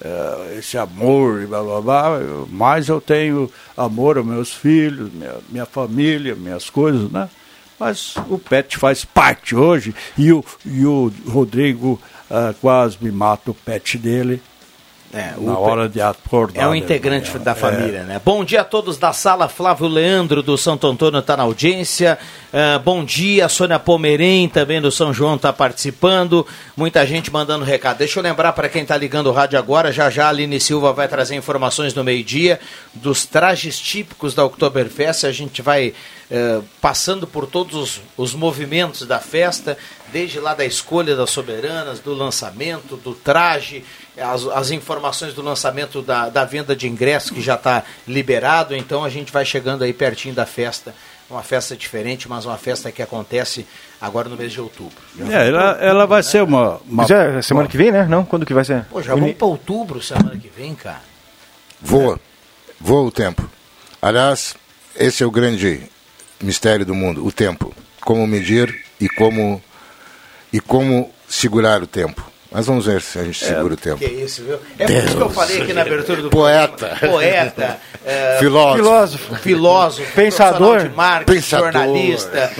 uh, esse amor e blá blá blá, mas eu tenho amor aos meus filhos, minha, minha família, minhas coisas, né? mas o pet faz parte hoje e o, e o Rodrigo uh, quase me mata o pet dele. É, na hora de acordar. É um integrante da família, é. né? Bom dia a todos da sala. Flávio Leandro do Santo Antônio está na audiência. Uh, bom dia, Sônia Pomerém também do São João está participando. Muita gente mandando recado. Deixa eu lembrar para quem está ligando o rádio agora, já já a Aline Silva vai trazer informações no meio-dia dos trajes típicos da Oktoberfest. A gente vai uh, passando por todos os, os movimentos da festa, desde lá da escolha das soberanas, do lançamento, do traje as, as informações do lançamento da, da venda de ingressos que já está liberado, então a gente vai chegando aí pertinho da festa. Uma festa diferente, mas uma festa que acontece agora no mês de outubro. É, ela, ela vai ser uma. uma... É semana que vem, né? Não? Quando que vai ser? Pô, já vamos para outubro semana que vem, cara. Voa. Voa o tempo. Aliás, esse é o grande mistério do mundo, o tempo. Como medir e como, e como segurar o tempo Mas vamos ver se a gente segura o tempo. Que isso, viu? É por isso que eu falei aqui na abertura do Poeta. programa. Poeta. é, Filósofo. Filósofo. filósofo, Pensador. de marketing, Pensador. jornalista, é,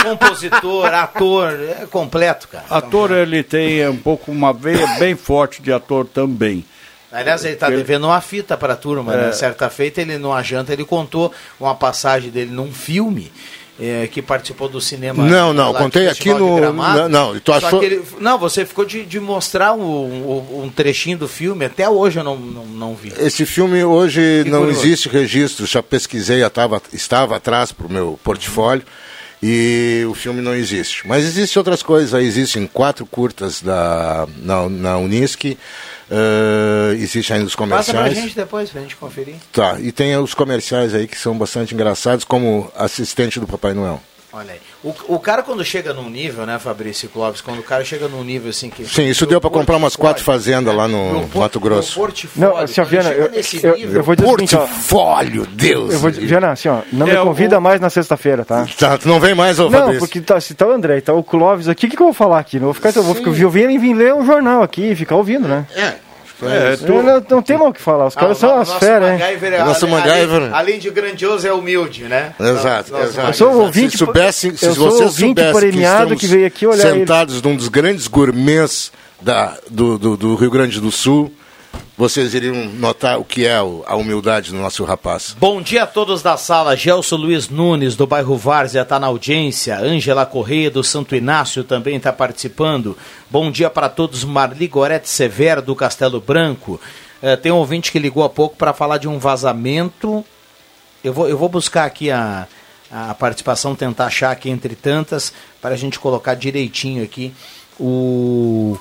o compositor, ator, é completo, cara. Ator, ele tem um pouco uma veia bem forte de ator também. Aliás, ele está devendo uma fita para a turma, né? Certa feita, ele numa janta, ele contou uma passagem dele num filme eh, que participou do cinema. Não, não, contei aqui no- Gramado. não, não, tu achou- ele- não, você ficou de, de mostrar um, um- um trechinho do filme, até hoje eu não, não, não vi. Esse filme hoje Que não curioso. existe registro, já pesquisei, já tava, estava atrás para o meu portfólio e o filme não existe. Mas existem outras coisas, existem quatro curtas da, na, na Unisc, eh, existem ainda os Passa pra comerciais. gente depois, pra gente conferir. Tá, e tem os comerciais aí que são bastante engraçados, como assistente do Papai Noel. Olha aí. O, o cara quando chega num nível, né, Fabrício Clóvis, quando o cara chega num nível assim que... Sim, isso deu para comprar umas quatro fazendas lá no meu por- Mato Grosso. Não, assim, Viana, eu, eu, eu vou dizer ó. Portfólio, Deus! Eu vou, Viana, assim, ó, não me É, o- convida mais na sexta-feira, tá? Tá, tu não vem mais, ô Não, Fabrício? porque tá, se tá o André e tá o Clóvis aqui, o que, que eu vou falar aqui? Não vou ficar, eu vou ficar, eu vim, vim ler um jornal aqui e ficar ouvindo, né? É, tu- Eu não, não tem mal o que falar, os Ah, caras o são umas nosso feras, hein? MacGyver é- Nosso além- MacGyver. Além de grandioso, é humilde, né? Exato, Nosso exato. Eu sou ouvinte- se soubesse, se eu sou você ouvinte soubesse premiado que veio aqui olhar ele. sentados num dos grandes gourmets da, do, do, do Rio Grande do Sul, vocês iriam notar o que é a humildade do nosso rapaz. Bom dia a todos da sala. Gelson Luiz Nunes, do bairro Várzea, está na audiência. Ângela Correia, do Santo Inácio, também está participando. Bom dia para todos. Marli Gorete Severo, do Castelo Branco. Eh, tem um ouvinte que ligou há pouco para falar de um vazamento. Eu vou, eu vou buscar aqui a, a participação, tentar achar aqui entre tantas, para a gente colocar direitinho aqui o,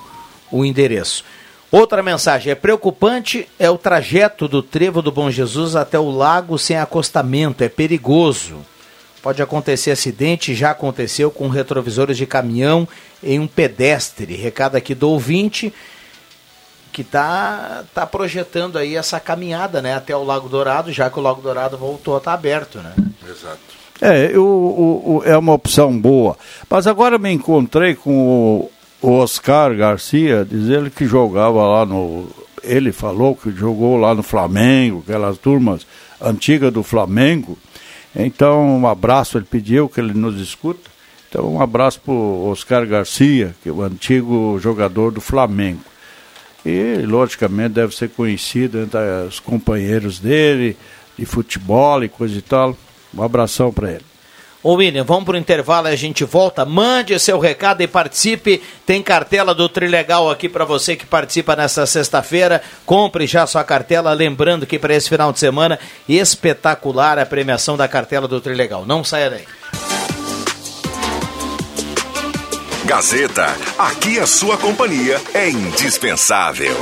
o endereço. Outra mensagem, é preocupante é o trajeto do Trevo do Bom Jesus até o lago sem acostamento, é perigoso. Pode acontecer acidente, já aconteceu com retrovisores de caminhão em um pedestre. Recado aqui do ouvinte que tá, tá projetando aí essa caminhada né, até o Lago Dourado, já que o Lago Dourado voltou a estar aberto. Né? Exato. É, eu, o- o- é uma opção boa. Mas agora me encontrei com o, o Oscar Garcia, diz ele que jogava lá no. Ele falou que jogou lá no Flamengo, aquelas turmas antigas do Flamengo. Então, um abraço, ele pediu que ele nos escuta. Então, um abraço para o Oscar Garcia, que é o antigo jogador do Flamengo. E, logicamente, deve ser conhecido entre os companheiros dele, de futebol e coisa e tal. Um abração para ele. Ô William, vamos pro intervalo e a gente volta. Mande seu recado e participe. Tem cartela do Trilegal aqui para você que participa nessa sexta-feira. Compre já sua cartela, lembrando que para esse final de semana espetacular a premiação da cartela do Trilegal. Não saia daí. Gazeta, aqui a sua companhia é indispensável.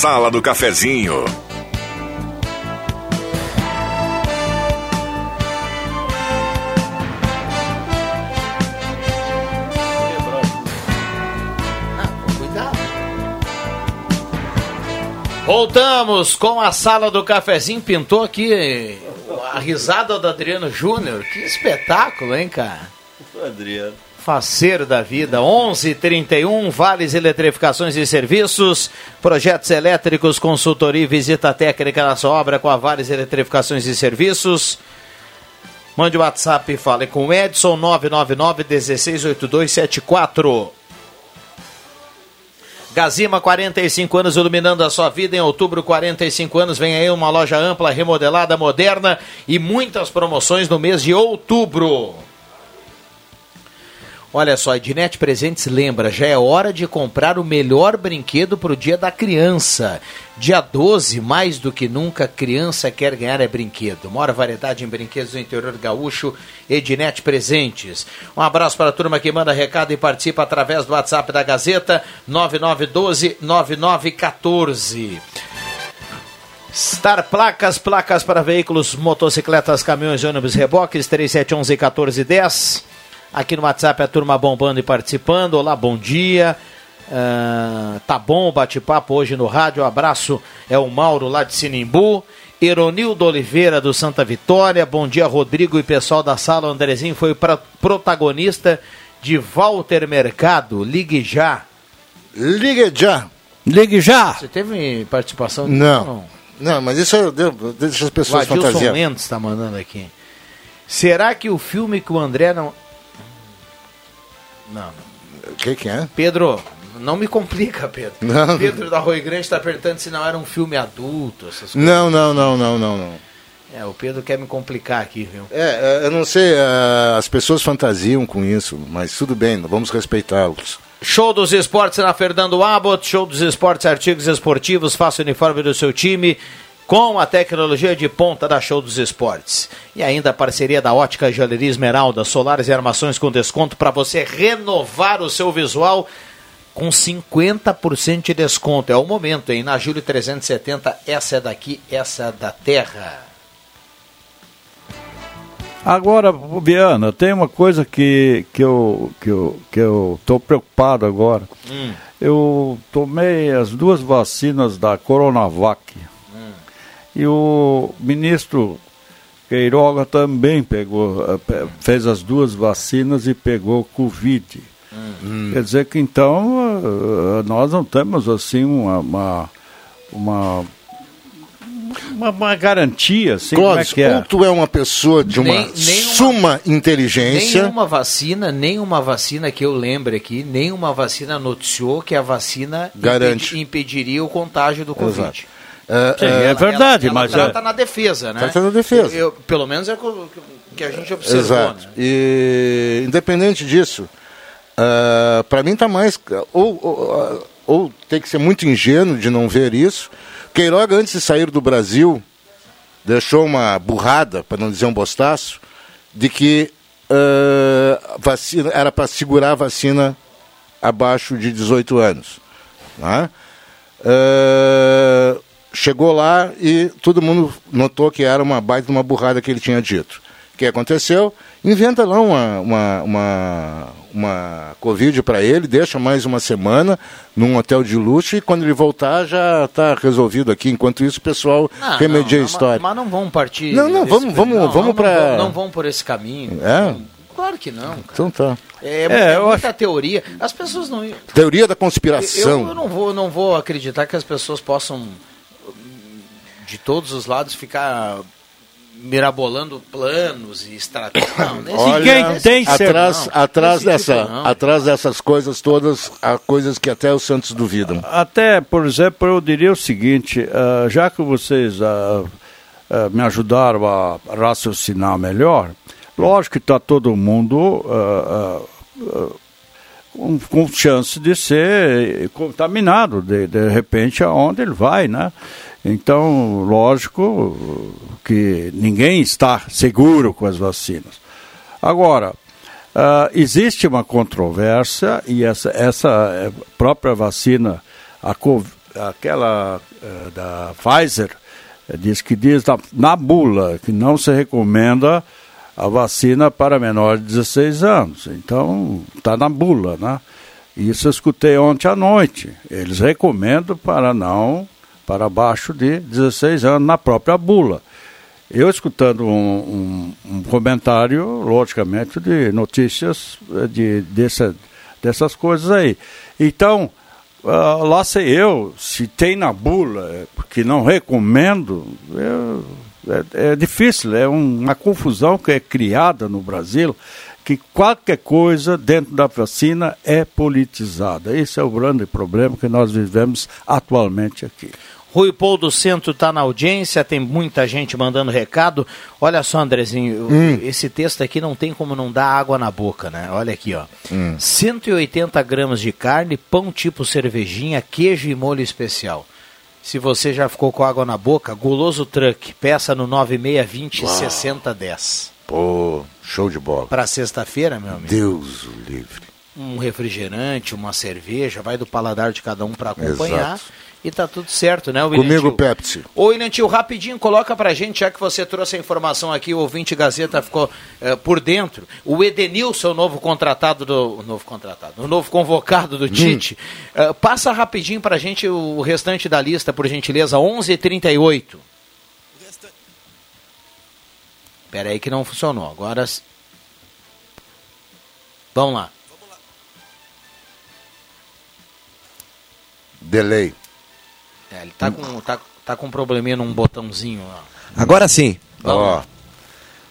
Sala do Cafezinho. Voltamos com a sala do cafezinho. Pintou aqui a risada do Adriano Júnior. Que espetáculo, hein, cara? Adriano. Faceiro da vida, 11:31 Vales Eletrificações e Serviços, projetos elétricos, consultoria e visita técnica na sua obra com a Vales Eletrificações e Serviços. Mande o WhatsApp e fale com o Edson 999 168274. Gazima, 45 anos iluminando a sua vida. Em outubro, 45 anos. Vem aí uma loja ampla, remodelada, moderna e muitas promoções no mês de outubro. Olha só, Ednet Presentes lembra, já é hora de comprar o melhor brinquedo para o Dia da Criança. Dia 12, mais do que nunca, criança quer ganhar é brinquedo. Mora variedade em brinquedos do interior gaúcho, Ednet Presentes. Um abraço para a turma que manda recado e participa através do WhatsApp da Gazeta, 9912-9914. Star Placas, placas para veículos, motocicletas, caminhões, ônibus, reboques, 3711-1410. Aqui no WhatsApp a turma bombando e participando. Olá, bom dia. Ah, tá bom o bate-papo hoje no rádio. Um abraço, é o Mauro lá de Sinimbu. Eronildo Oliveira do Santa Vitória. Bom dia, Rodrigo e pessoal da sala. O Andrezinho foi pra, protagonista de Walter Mercado. Ligue já. Ligue já. Ligue já. Você teve participação? Não. Não, mas isso eu deixa as O pessoas Adilson fantasiar. Mendes está mandando aqui. Será que o filme que o André não. Não. O que, que é? Pedro, não me complica, Pedro. <laughs> Não. Pedro da Rui Grande está perguntando se não era um filme adulto, essas coisas. Não, não, não, não, não, não. É, o Pedro quer me complicar aqui, viu? É, é, eu não sei, é, as pessoas fantasiam com isso, mas tudo bem, vamos respeitá-los. Show dos Esportes na Fernando Abbott, show dos esportes artigos esportivos, faça o uniforme do seu time com a tecnologia de ponta da Show dos Esportes. E ainda a parceria da Ótica Joalheria Esmeralda, solares e armações com desconto para você renovar o seu visual com 50% de desconto. É o momento, hein? Na Júlio 370, essa é daqui, essa é da terra. Agora, Biana, tem uma coisa que, que eu que eu que eu tô preocupado agora. Hum. Eu tomei as duas vacinas da Coronavac. E o ministro Queiroga também pegou, eh, fez as duas vacinas e pegou Covid. Quer dizer que então eh, nós não temos assim uma uma, uma, uma, uma garantia, assim, como é Clóvis, que é? tu é uma pessoa de uma Nem- nenhuma- suma inteligência, Nenhuma vacina, nenhuma vacina que eu lembre aqui, nenhuma vacina noticiou que a vacina Garante. impedi- impediria o contágio do Covid. Exato. É, Sim, é, é verdade, ela, mas ela é- tá na defesa, né? Tá na defesa. Eu- pelo menos é o que a gente observou, Exato. né? E independente disso, para mim está mais. Ou, ou, ou tem que ser muito ingênuo de não ver isso. Queiroga, antes de sair do Brasil, deixou uma burrada, para não dizer um bostaço, de que ah, vacina, era para segurar a vacina abaixo de 18 anos. né? Ah, chegou lá e todo mundo notou que era uma baita de uma burrada que ele tinha dito. O que aconteceu? Inventa lá uma, uma, uma, uma Covid para ele, deixa mais uma semana num hotel de luxo e quando ele voltar já está resolvido aqui. Enquanto isso, o pessoal Ah, remedia não, a história. Mas, mas não vão partir. Não, não, vamos- vamos- não, vamos pra- Não, vão- não vão por esse caminho. É? Claro que não. cara. Então tá. É, É, é eu muita teoria. As pessoas não. Teoria da Eu, conspiração. eu não, vou, não vou acreditar que as pessoas possam, de todos os lados, ficar mirabolando planos e estratégias. <coughs> Olha, Quem tem atrás, não, atrás, dessa, não. atrás dessas coisas todas, há coisas que até os santos duvidam. Até, por exemplo, eu diria o seguinte: ah, já que vocês ah, ah, me ajudaram a raciocinar melhor, lógico que está todo mundo com, com chance de ser contaminado, de, de repente, aonde ele vai, né? Então, lógico que ninguém está seguro com as vacinas. Agora, ah, existe uma controvérsia e essa, essa eh, própria vacina, a aquela eh, da Pfizer, diz que diz na, na bula que não se recomenda a vacina para menores de 16 anos. Então, está na bula, né? Isso eu escutei ontem à noite. Eles recomendam para não, para abaixo de 16 anos, na própria bula. Eu escutando um, um- um comentário, logicamente, de notícias eh, de, dessa, dessas coisas aí. Então, ah, lá sei eu, se tem na bula, eh, que não recomendo, eu- é, é difícil, é um- uma confusão que é criada no Brasil, que qualquer coisa dentro da vacina é politizada. Esse é o grande problema que nós vivemos atualmente aqui. Rui Paul do Centro está na audiência, tem muita gente mandando recado. Olha só, Andrezinho, Hum. esse texto aqui não tem como não dar água na boca, né? Olha aqui, ó. Hum. 180 gramas de carne, pão tipo cervejinha, queijo e molho especial. Se você já ficou com água na boca, Guloso Truck, peça no 9620 6010. Pô, show de bola. Para sexta-feira, meu amigo, Deus o livre. um refrigerante, uma cerveja, vai do paladar de cada um para acompanhar. Exato. E tá tudo certo, né, William Comigo, Tio? Pepsi. Ô, William Tio, rapidinho, coloca pra gente, já que você trouxe a informação aqui, o ouvinte Gazeta ficou eh, por dentro. O Edenilson, o novo contratado do. O novo contratado, o novo convocado do Tite. eh, passa rapidinho pra gente o restante da lista, por gentileza, 11h38. Pera aí que não funcionou. Agora. Vamos lá. Delay. É, ele tá com, tá, tá com um probleminha num botãozinho lá. Agora sim. Ó,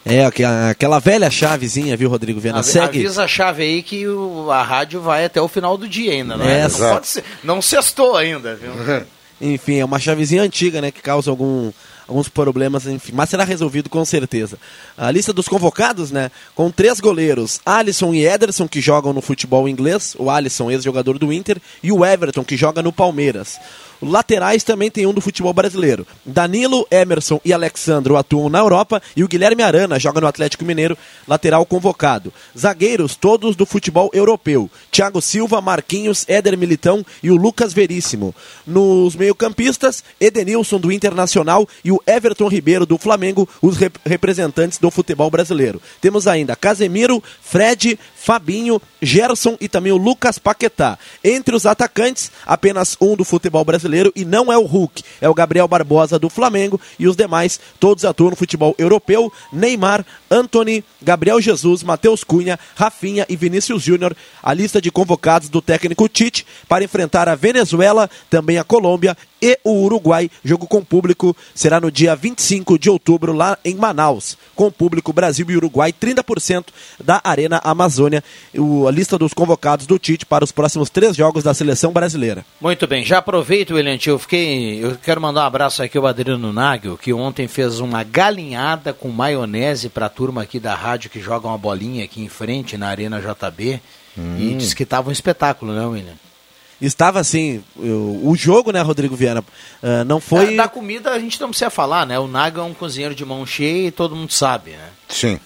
É, aqu- aquela velha chavezinha, viu, Rodrigo Viana? Avi- Segue. Avisa a chave aí que o- a rádio vai até o final do dia ainda, não é? Não, pode ser, não sextou ainda, viu? <laughs> Enfim, é uma chavezinha antiga, né, que causa algum, alguns problemas, enfim, mas será resolvido com certeza. A lista dos convocados, né, com três goleiros, Alisson e Ederson, que jogam no futebol inglês, o Alisson, ex-jogador do Inter, e o Everton, que joga no Palmeiras. Laterais também tem um do futebol brasileiro. Danilo, Emerson e Alexandro atuam na Europa e o Guilherme Arana joga no Atlético Mineiro, lateral convocado. Zagueiros, todos do futebol europeu. Thiago Silva, Marquinhos, Éder Militão e o Lucas Veríssimo. Nos meio-campistas, Edenilson do Internacional e o Everton Ribeiro do Flamengo, os rep- representantes do futebol brasileiro. Temos ainda Casemiro, Fred, Fabinho, Gerson e também o Lucas Paquetá. Entre os atacantes, apenas um do futebol brasileiro e não é o Hulk, é o Gabriel Barbosa do Flamengo e os demais todos atuam no futebol europeu. Neymar, Anthony, Gabriel Jesus, Matheus Cunha, Rafinha e Vinícius Júnior. A lista de convocados do técnico Tite para enfrentar a Venezuela, também a Colômbia e o Uruguai. Jogo com público será no dia 25 de outubro lá em Manaus. Com público Brasil e Uruguai, 30% da Arena Amazônia. O- a lista dos convocados do Tite para os próximos três jogos da seleção brasileira. Muito bem, já aproveito, William Tio, eu fiquei. Eu quero mandar um abraço aqui ao Adriano Nagel, que ontem fez uma galinhada com maionese para a turma aqui da rádio que joga uma bolinha aqui em frente na Arena JB. E disse que tava um espetáculo, né, William? Estava assim, o, o jogo, né, Rodrigo Viana, ah, não foi. Da, da comida a gente não precisa falar, né? O Nagel é um cozinheiro de mão cheia e todo mundo sabe, né? sim.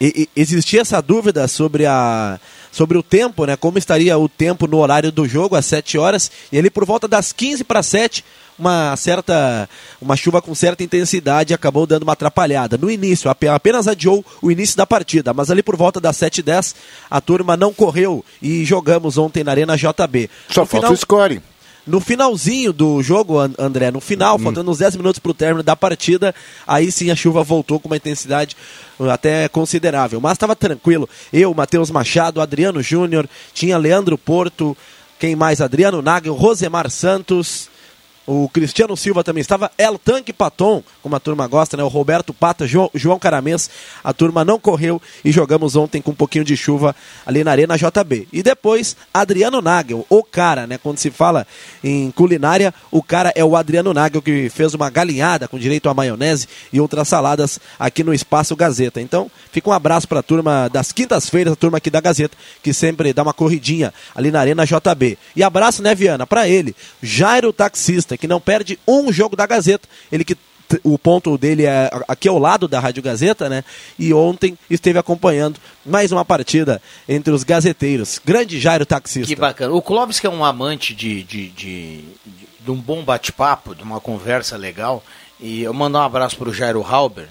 E- e- existia essa dúvida sobre a sobre o tempo, né? Como estaria o tempo no horário do jogo às 7 horas e ali por volta das 15 para 7, uma certa uma chuva com certa intensidade acabou dando uma atrapalhada. No início, ape- apenas adiou o início da partida, mas ali por volta das 7 e 10 a turma não correu e jogamos ontem na Arena JB. Só No falta final- o score. No finalzinho do jogo, An- André, no final, faltando uns 10 minutos para o término da partida, aí sim a chuva voltou com uma intensidade uh, até considerável. Mas estava tranquilo. Eu, Matheus Machado, Adriano Júnior, tinha Leandro Porto, quem mais? Adriano Nagel, Rosemar Santos. O Cristiano Silva também estava, El Tanque Paton, como a turma gosta, né? O Roberto Pata, João, João Caramês. A turma não correu e jogamos ontem com um pouquinho de chuva ali na Arena JB. E depois, Adriano Nagel, o cara, né? Quando se fala em culinária, o cara é o Adriano Nagel, que fez uma galinhada com direito a maionese e outras saladas aqui no Espaço Gazeta. Então, fica um abraço para a turma das quintas-feiras, a turma aqui da Gazeta, que sempre dá uma corridinha ali na Arena JB. E abraço, né, Viana, para ele, Jairo Taxista, que não perde um jogo da Gazeta. Ele que o ponto dele é aqui ao lado da Rádio Gazeta, né? E ontem esteve acompanhando mais uma partida entre os gazeteiros. Grande Jairo Taxista. Que bacana. O Clóvis, que é um amante de, de, de, de- de um bom bate-papo, de uma conversa legal, e eu mando um abraço pro Jairo Halber,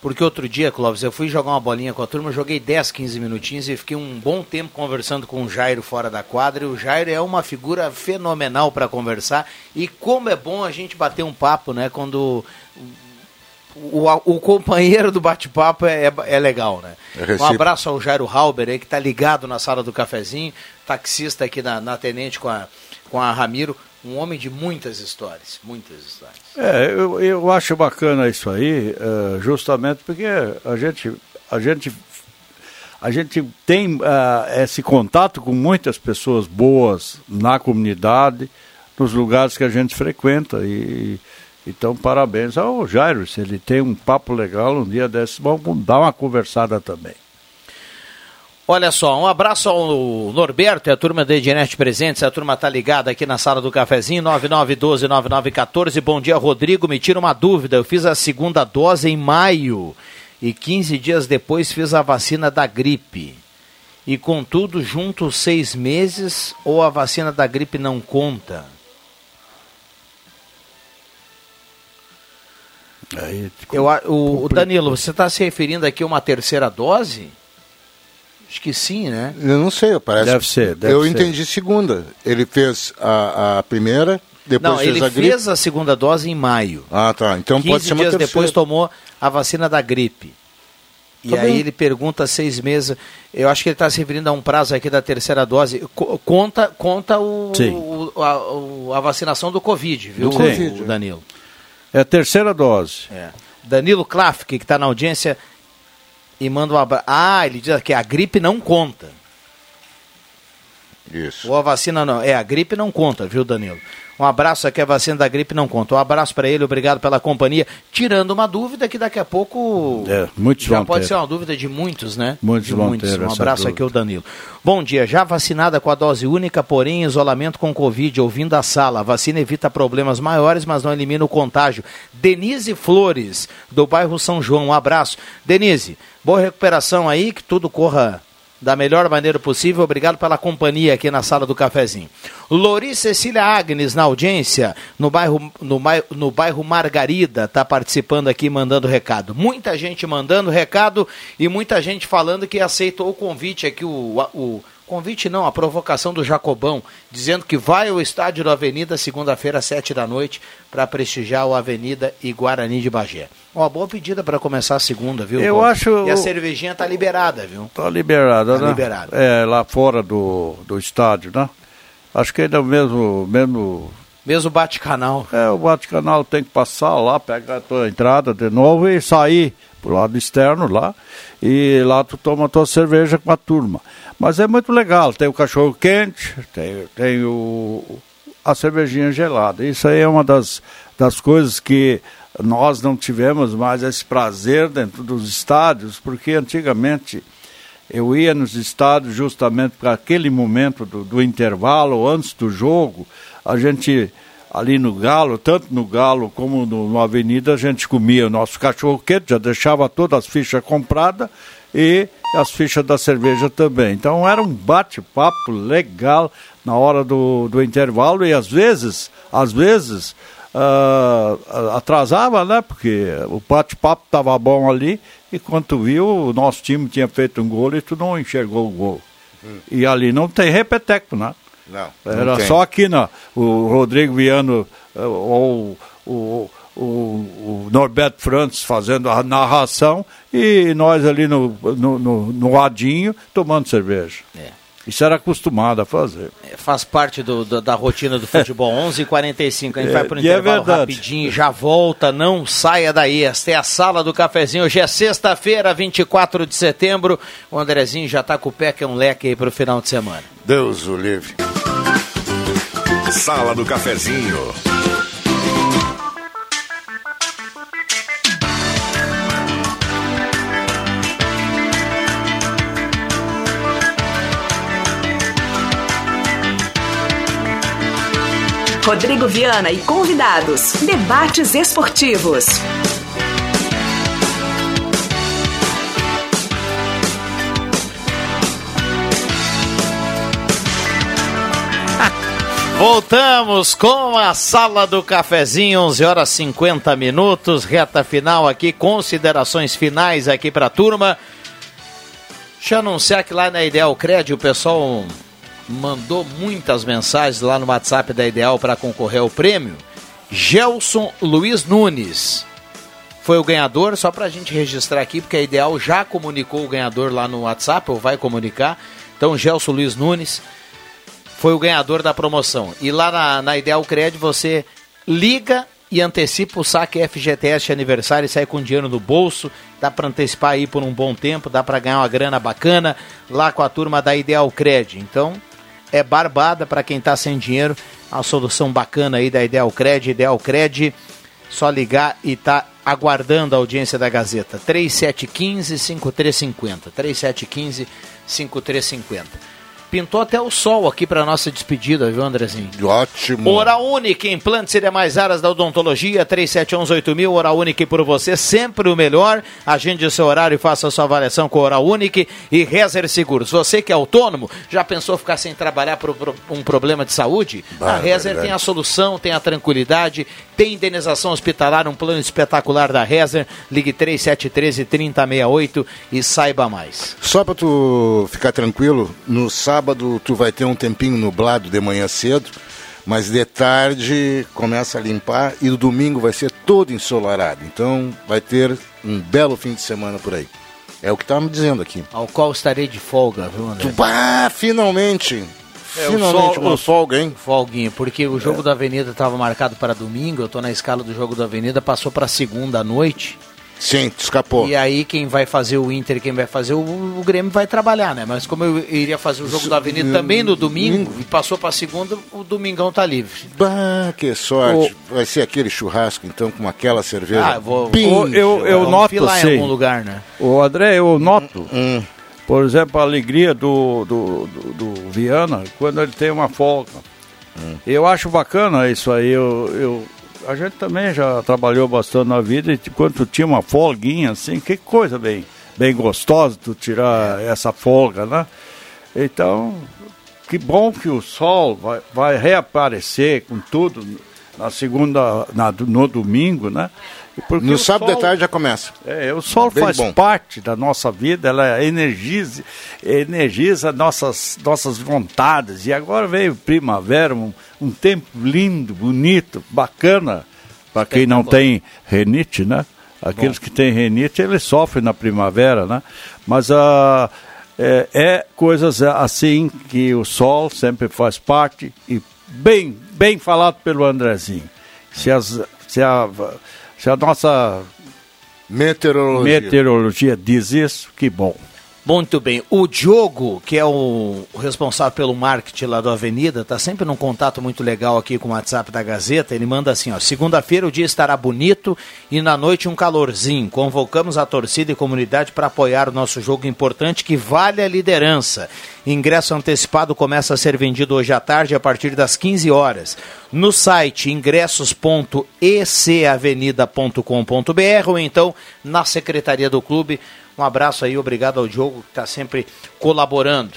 porque outro dia, Clóvis, eu fui jogar uma bolinha com a turma, joguei 10, 15 minutinhos e fiquei um bom tempo conversando com o Jairo fora da quadra, e o Jairo é uma figura fenomenal para conversar, e como é bom a gente bater um papo, né, quando o, o companheiro do bate-papo é, é, é legal, né? É um abraço ao Jairo Halber aí, que tá ligado na sala do cafezinho, taxista aqui na, na Tenente com a, com a Ramiro, um homem de muitas histórias, muitas histórias. É, eu, eu acho bacana isso aí, eh, justamente porque a gente, a gente, a gente tem ah, esse contato com muitas pessoas boas na comunidade, nos lugares que a gente frequenta. E, então, parabéns ao Jairo, se ele tem um papo legal, um dia desses, vamos dar uma conversada também. Olha só, um abraço ao Norberto e a turma da Ednet Presentes. A turma tá ligada aqui na sala do cafezinho, 9912-9914. Bom dia, Rodrigo. Me tira uma dúvida. Eu fiz a segunda dose em maio e 15 dias depois fiz a vacina da gripe. E contudo, junto seis meses ou a vacina da gripe não conta? Eu, o, o Danilo, você está se referindo aqui a uma terceira dose? Acho que sim, né? Eu não sei, parece. Deve ser, deve eu ser. entendi segunda. Ele fez a, a primeira, depois Não, fez ele a gripe. fez a segunda dose em maio. Ah, tá. Então 15 pode ser uma dias terceira. depois tomou a vacina da gripe. E Tá aí bem. ele pergunta seis meses. Eu acho que ele está se referindo a um prazo aqui da terceira dose. Co- conta conta o, o- a, o- a vacinação do Covid, viu, Do Covid. Danilo? É a terceira dose. É. Danilo Klafk, que está na audiência, e manda um abraço. Ah, ele diz que a gripe não conta. Isso. Ou a vacina não. É, a gripe não conta, viu, Danilo? Um abraço aqui, a vacina da gripe não conta. Um abraço para ele, obrigado pela companhia. Tirando uma dúvida que daqui a pouco. É, muitos já pode ter. ser uma dúvida de muitos, né? Muitos de vão muitos. ter Um abraço dúvida. aqui, o Danilo. Bom dia, já vacinada com a dose única, porém em isolamento com Covid, ouvindo a sala. A vacina evita problemas maiores, mas não elimina o contágio. Denise Flores, do bairro São João. Um abraço. Denise, boa recuperação aí, que tudo corra da melhor maneira possível. Obrigado pela companhia aqui na sala do cafezinho. Lori Cecília Agnes, na audiência, no bairro, no, no bairro Margarida, está participando aqui, mandando recado. Muita gente mandando recado e muita gente falando que aceitou o convite aqui, o, o convite não, a provocação do Jacobão, dizendo que vai ao estádio da Avenida segunda-feira, sete da noite, para prestigiar o Avenida e Guarani de Bagé. Uma boa pedida para começar a segunda, viu? Eu Paulo? acho- E a cervejinha tá liberada, viu? Tá liberada, Tá né? liberada. É, lá fora do, do estádio, né? Acho que ainda é o mesmo, mesmo Mesmo bate-canal. É, o bate-canal tem que passar lá, pegar a tua entrada de novo e sair pro lado externo lá. E lá tu toma tua cerveja com a turma. Mas é muito legal, tem o cachorro quente, tem, tem o, a cervejinha gelada. Isso aí é uma das, das coisas que nós não tivemos mais esse prazer dentro dos estádios, porque antigamente eu ia nos estádios justamente para aquele momento do, do intervalo, antes do jogo, a gente ali no Galo, tanto no Galo como no, no Avenida, a gente comia o nosso cachorro quente, já deixava todas as fichas compradas e as fichas da cerveja também. Então era um bate-papo legal na hora do, do intervalo e às vezes, às vezes, ah, atrasava, né? Porque o bate-papo estava bom ali e quando tu viu, o nosso time tinha feito um gol e tu não enxergou o gol. E ali não tem repeteco, né? Não. não Era tem. só aqui na, o Rodrigo Viano eh, ou o, o, o Norberto Francis fazendo a narração e nós ali no, no, no, no ladinho tomando cerveja. É. Isso era acostumado a fazer. É, Faz parte do- do- da rotina do futebol. <laughs> 11h45. A gente É, vai para o e é intervalo verdade. rapidinho, já volta, não saia daí. Esta é a sala do cafezinho. Hoje é sexta-feira, 24 de setembro. O Andrezinho já está com o pé que é um leque aí para o final de semana. Deus o livre. Sala do Cafezinho. Rodrigo Viana e convidados. Debates esportivos. Voltamos com a sala do cafezinho, 11 horas 50 minutos, reta final aqui, considerações finais aqui para a turma. Deixa eu anunciar que lá na Ideal Cred o pessoal mandou muitas mensagens lá no WhatsApp da Ideal para concorrer ao prêmio. Gelson Luiz Nunes foi o ganhador, só para a gente registrar aqui, porque a Ideal já comunicou o ganhador lá no WhatsApp, ou vai comunicar. Então, Gelson Luiz Nunes foi o ganhador da promoção. E lá na, na Ideal Cred você liga e antecipa o saque FGTS de aniversário e sai com dinheiro no bolso. Dá para antecipar aí por um bom tempo, dá para ganhar uma grana bacana lá com a turma da Ideal Cred. Então, é barbada para quem está sem dinheiro. A solução bacana aí da Ideal Cred. Ideal Cred, só ligar e tá aguardando a audiência da Gazeta. 3715-5350. 3715-5350. Pintou até o sol aqui para nossa despedida, viu, Andrezinho? Ótimo. Hora Única, implantes e demais áreas da odontologia, 37118000, Hora Única por você, sempre o melhor. Agende o seu horário e faça a sua avaliação com Hora Única e Rezer Seguros. Você que é autônomo, já pensou ficar sem trabalhar por um problema de saúde? Bah, a Rezer verdade. tem a solução, tem a tranquilidade, tem indenização hospitalar, um plano espetacular da Rezer. Ligue 3713 3068 e saiba mais. Só para tu ficar tranquilo, no sábado tu vai ter um tempinho nublado de manhã cedo, mas de tarde começa a limpar e o domingo vai ser todo ensolarado. Então vai ter um belo fim de semana por aí. É o que tá me dizendo aqui. Ao qual estarei de folga, viu, André? Ah, finalmente! É, o finalmente sol- uma folga, hein? Folguinha, porque o jogo da Avenida estava marcado para domingo, eu tô na escala do jogo da Avenida, passou para segunda à noite. Sim, escapou. E aí quem vai fazer o Inter, quem vai fazer o, o Grêmio vai trabalhar, né? Mas como eu iria fazer o jogo da Avenida também no domingo e passou para segunda, o domingão tá livre. Bah, que sorte. Vai ser aquele churrasco, então, com aquela cerveja. Ah, eu vou- bem Eu, eu, eu noto filar em algum lugar, né? o André, eu noto, Hum. por exemplo, a alegria do, do, do, do Viana quando ele tem uma folga. Hum. Eu acho bacana isso aí. Eu, eu, a gente também já trabalhou bastante na vida e quando tinha uma folguinha assim, que coisa bem, bem gostosa tu tirar essa folga, né? Então, que bom que o sol vai, vai reaparecer com tudo na segunda, na, no domingo, né? E porque No o sábado sol- de tarde já começa. é, o sol Bem faz bom. parte da nossa vida, ela energiza, energiza nossas, nossas vontades. E agora veio primavera, um, um tempo lindo, bonito, bacana, para quem não tem renite, né? Aqueles que têm renite, eles sofrem na primavera, né? Mas ah, é, é coisas assim que o sol sempre faz parte e bem, bem falado pelo Andrezinho. Se, as, se, a, se a nossa Meteorologia. meteorologia diz isso, que bom. Muito bem. O Diogo, que é o responsável pelo marketing lá do Avenida, está sempre num contato muito legal aqui com o WhatsApp da Gazeta. Ele manda assim, ó, segunda-feira o dia estará bonito e na noite um calorzinho. Convocamos a torcida e comunidade para apoiar o nosso jogo importante que vale a liderança. Ingresso antecipado começa a ser vendido hoje à tarde a partir das 15 horas. No site ingressos.ecavenida.com.br ou então na secretaria do clube. Um abraço aí, obrigado ao Diogo que está sempre colaborando.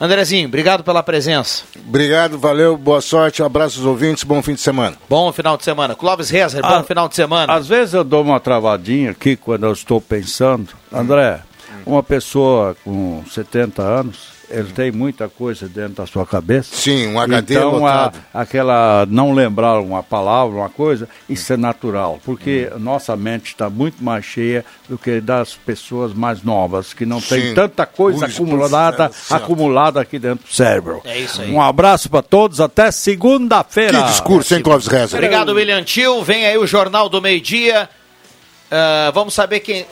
Andrezinho, obrigado pela presença. Obrigado, valeu, boa sorte, um abraço aos ouvintes, bom fim de semana. Bom final de semana. Clóvis Rezer, bom Ah, final de semana. Às vezes eu dou uma travadinha aqui quando eu estou pensando. André, uma pessoa com 70 anos, ele tem muita coisa dentro da sua cabeça. Sim, um HD então, a, aquela não lembrar uma palavra, uma coisa, isso é natural, porque nossa mente está muito mais cheia do que das pessoas mais novas, que não tem Sim. tanta coisa Ui, acumulada, certo. acumulada aqui dentro do cérebro. É isso aí. Um abraço para todos, até segunda-feira. Que discurso, hein, Clóvis Reza? Obrigado, William Tio. Vem aí o Jornal do Meio Dia. Ah, vamos saber quem.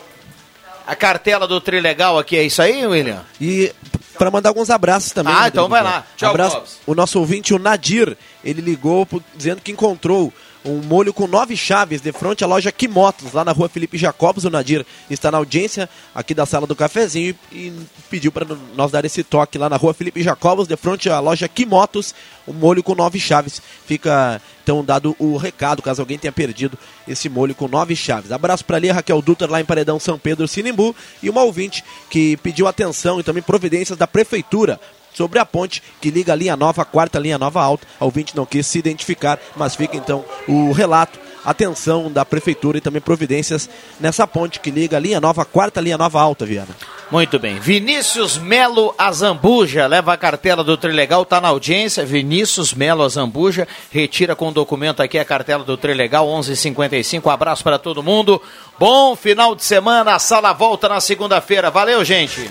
A cartela do Trilegal aqui, é isso aí, William? E para mandar alguns abraços também. Ah, Rodrigo então vai lá. Tchau, Abraço. O nosso ouvinte, o Nadir, ele ligou dizendo que encontrou um molho com nove chaves de frente à loja Quimotos, lá na rua Felipe Jacobos. O Nadir está na audiência aqui da sala do cafezinho e, e pediu para nós dar esse toque lá na rua Felipe Jacobos, de frente à loja Quimotos, um molho com nove chaves. Fica então dado o recado, caso alguém tenha perdido esse molho com nove chaves. Abraço para ali, Raquel Dutra, lá em Paredão São Pedro, Sinimbu, e uma ouvinte que pediu atenção e também providências da prefeitura sobre a ponte que liga a linha nova, a quarta linha nova alta. A ouvinte não quis se identificar, mas fica então o relato, atenção da prefeitura e também providências nessa ponte que liga a linha nova, a quarta linha nova alta, Viana. Muito bem. Vinícius Melo Azambuja leva a cartela do Trilegal, tá na audiência. Vinícius Melo Azambuja retira com o documento aqui a cartela do Trilegal 11:55. Abraço para todo mundo. Bom final de semana. A sala volta na segunda-feira. Valeu, gente.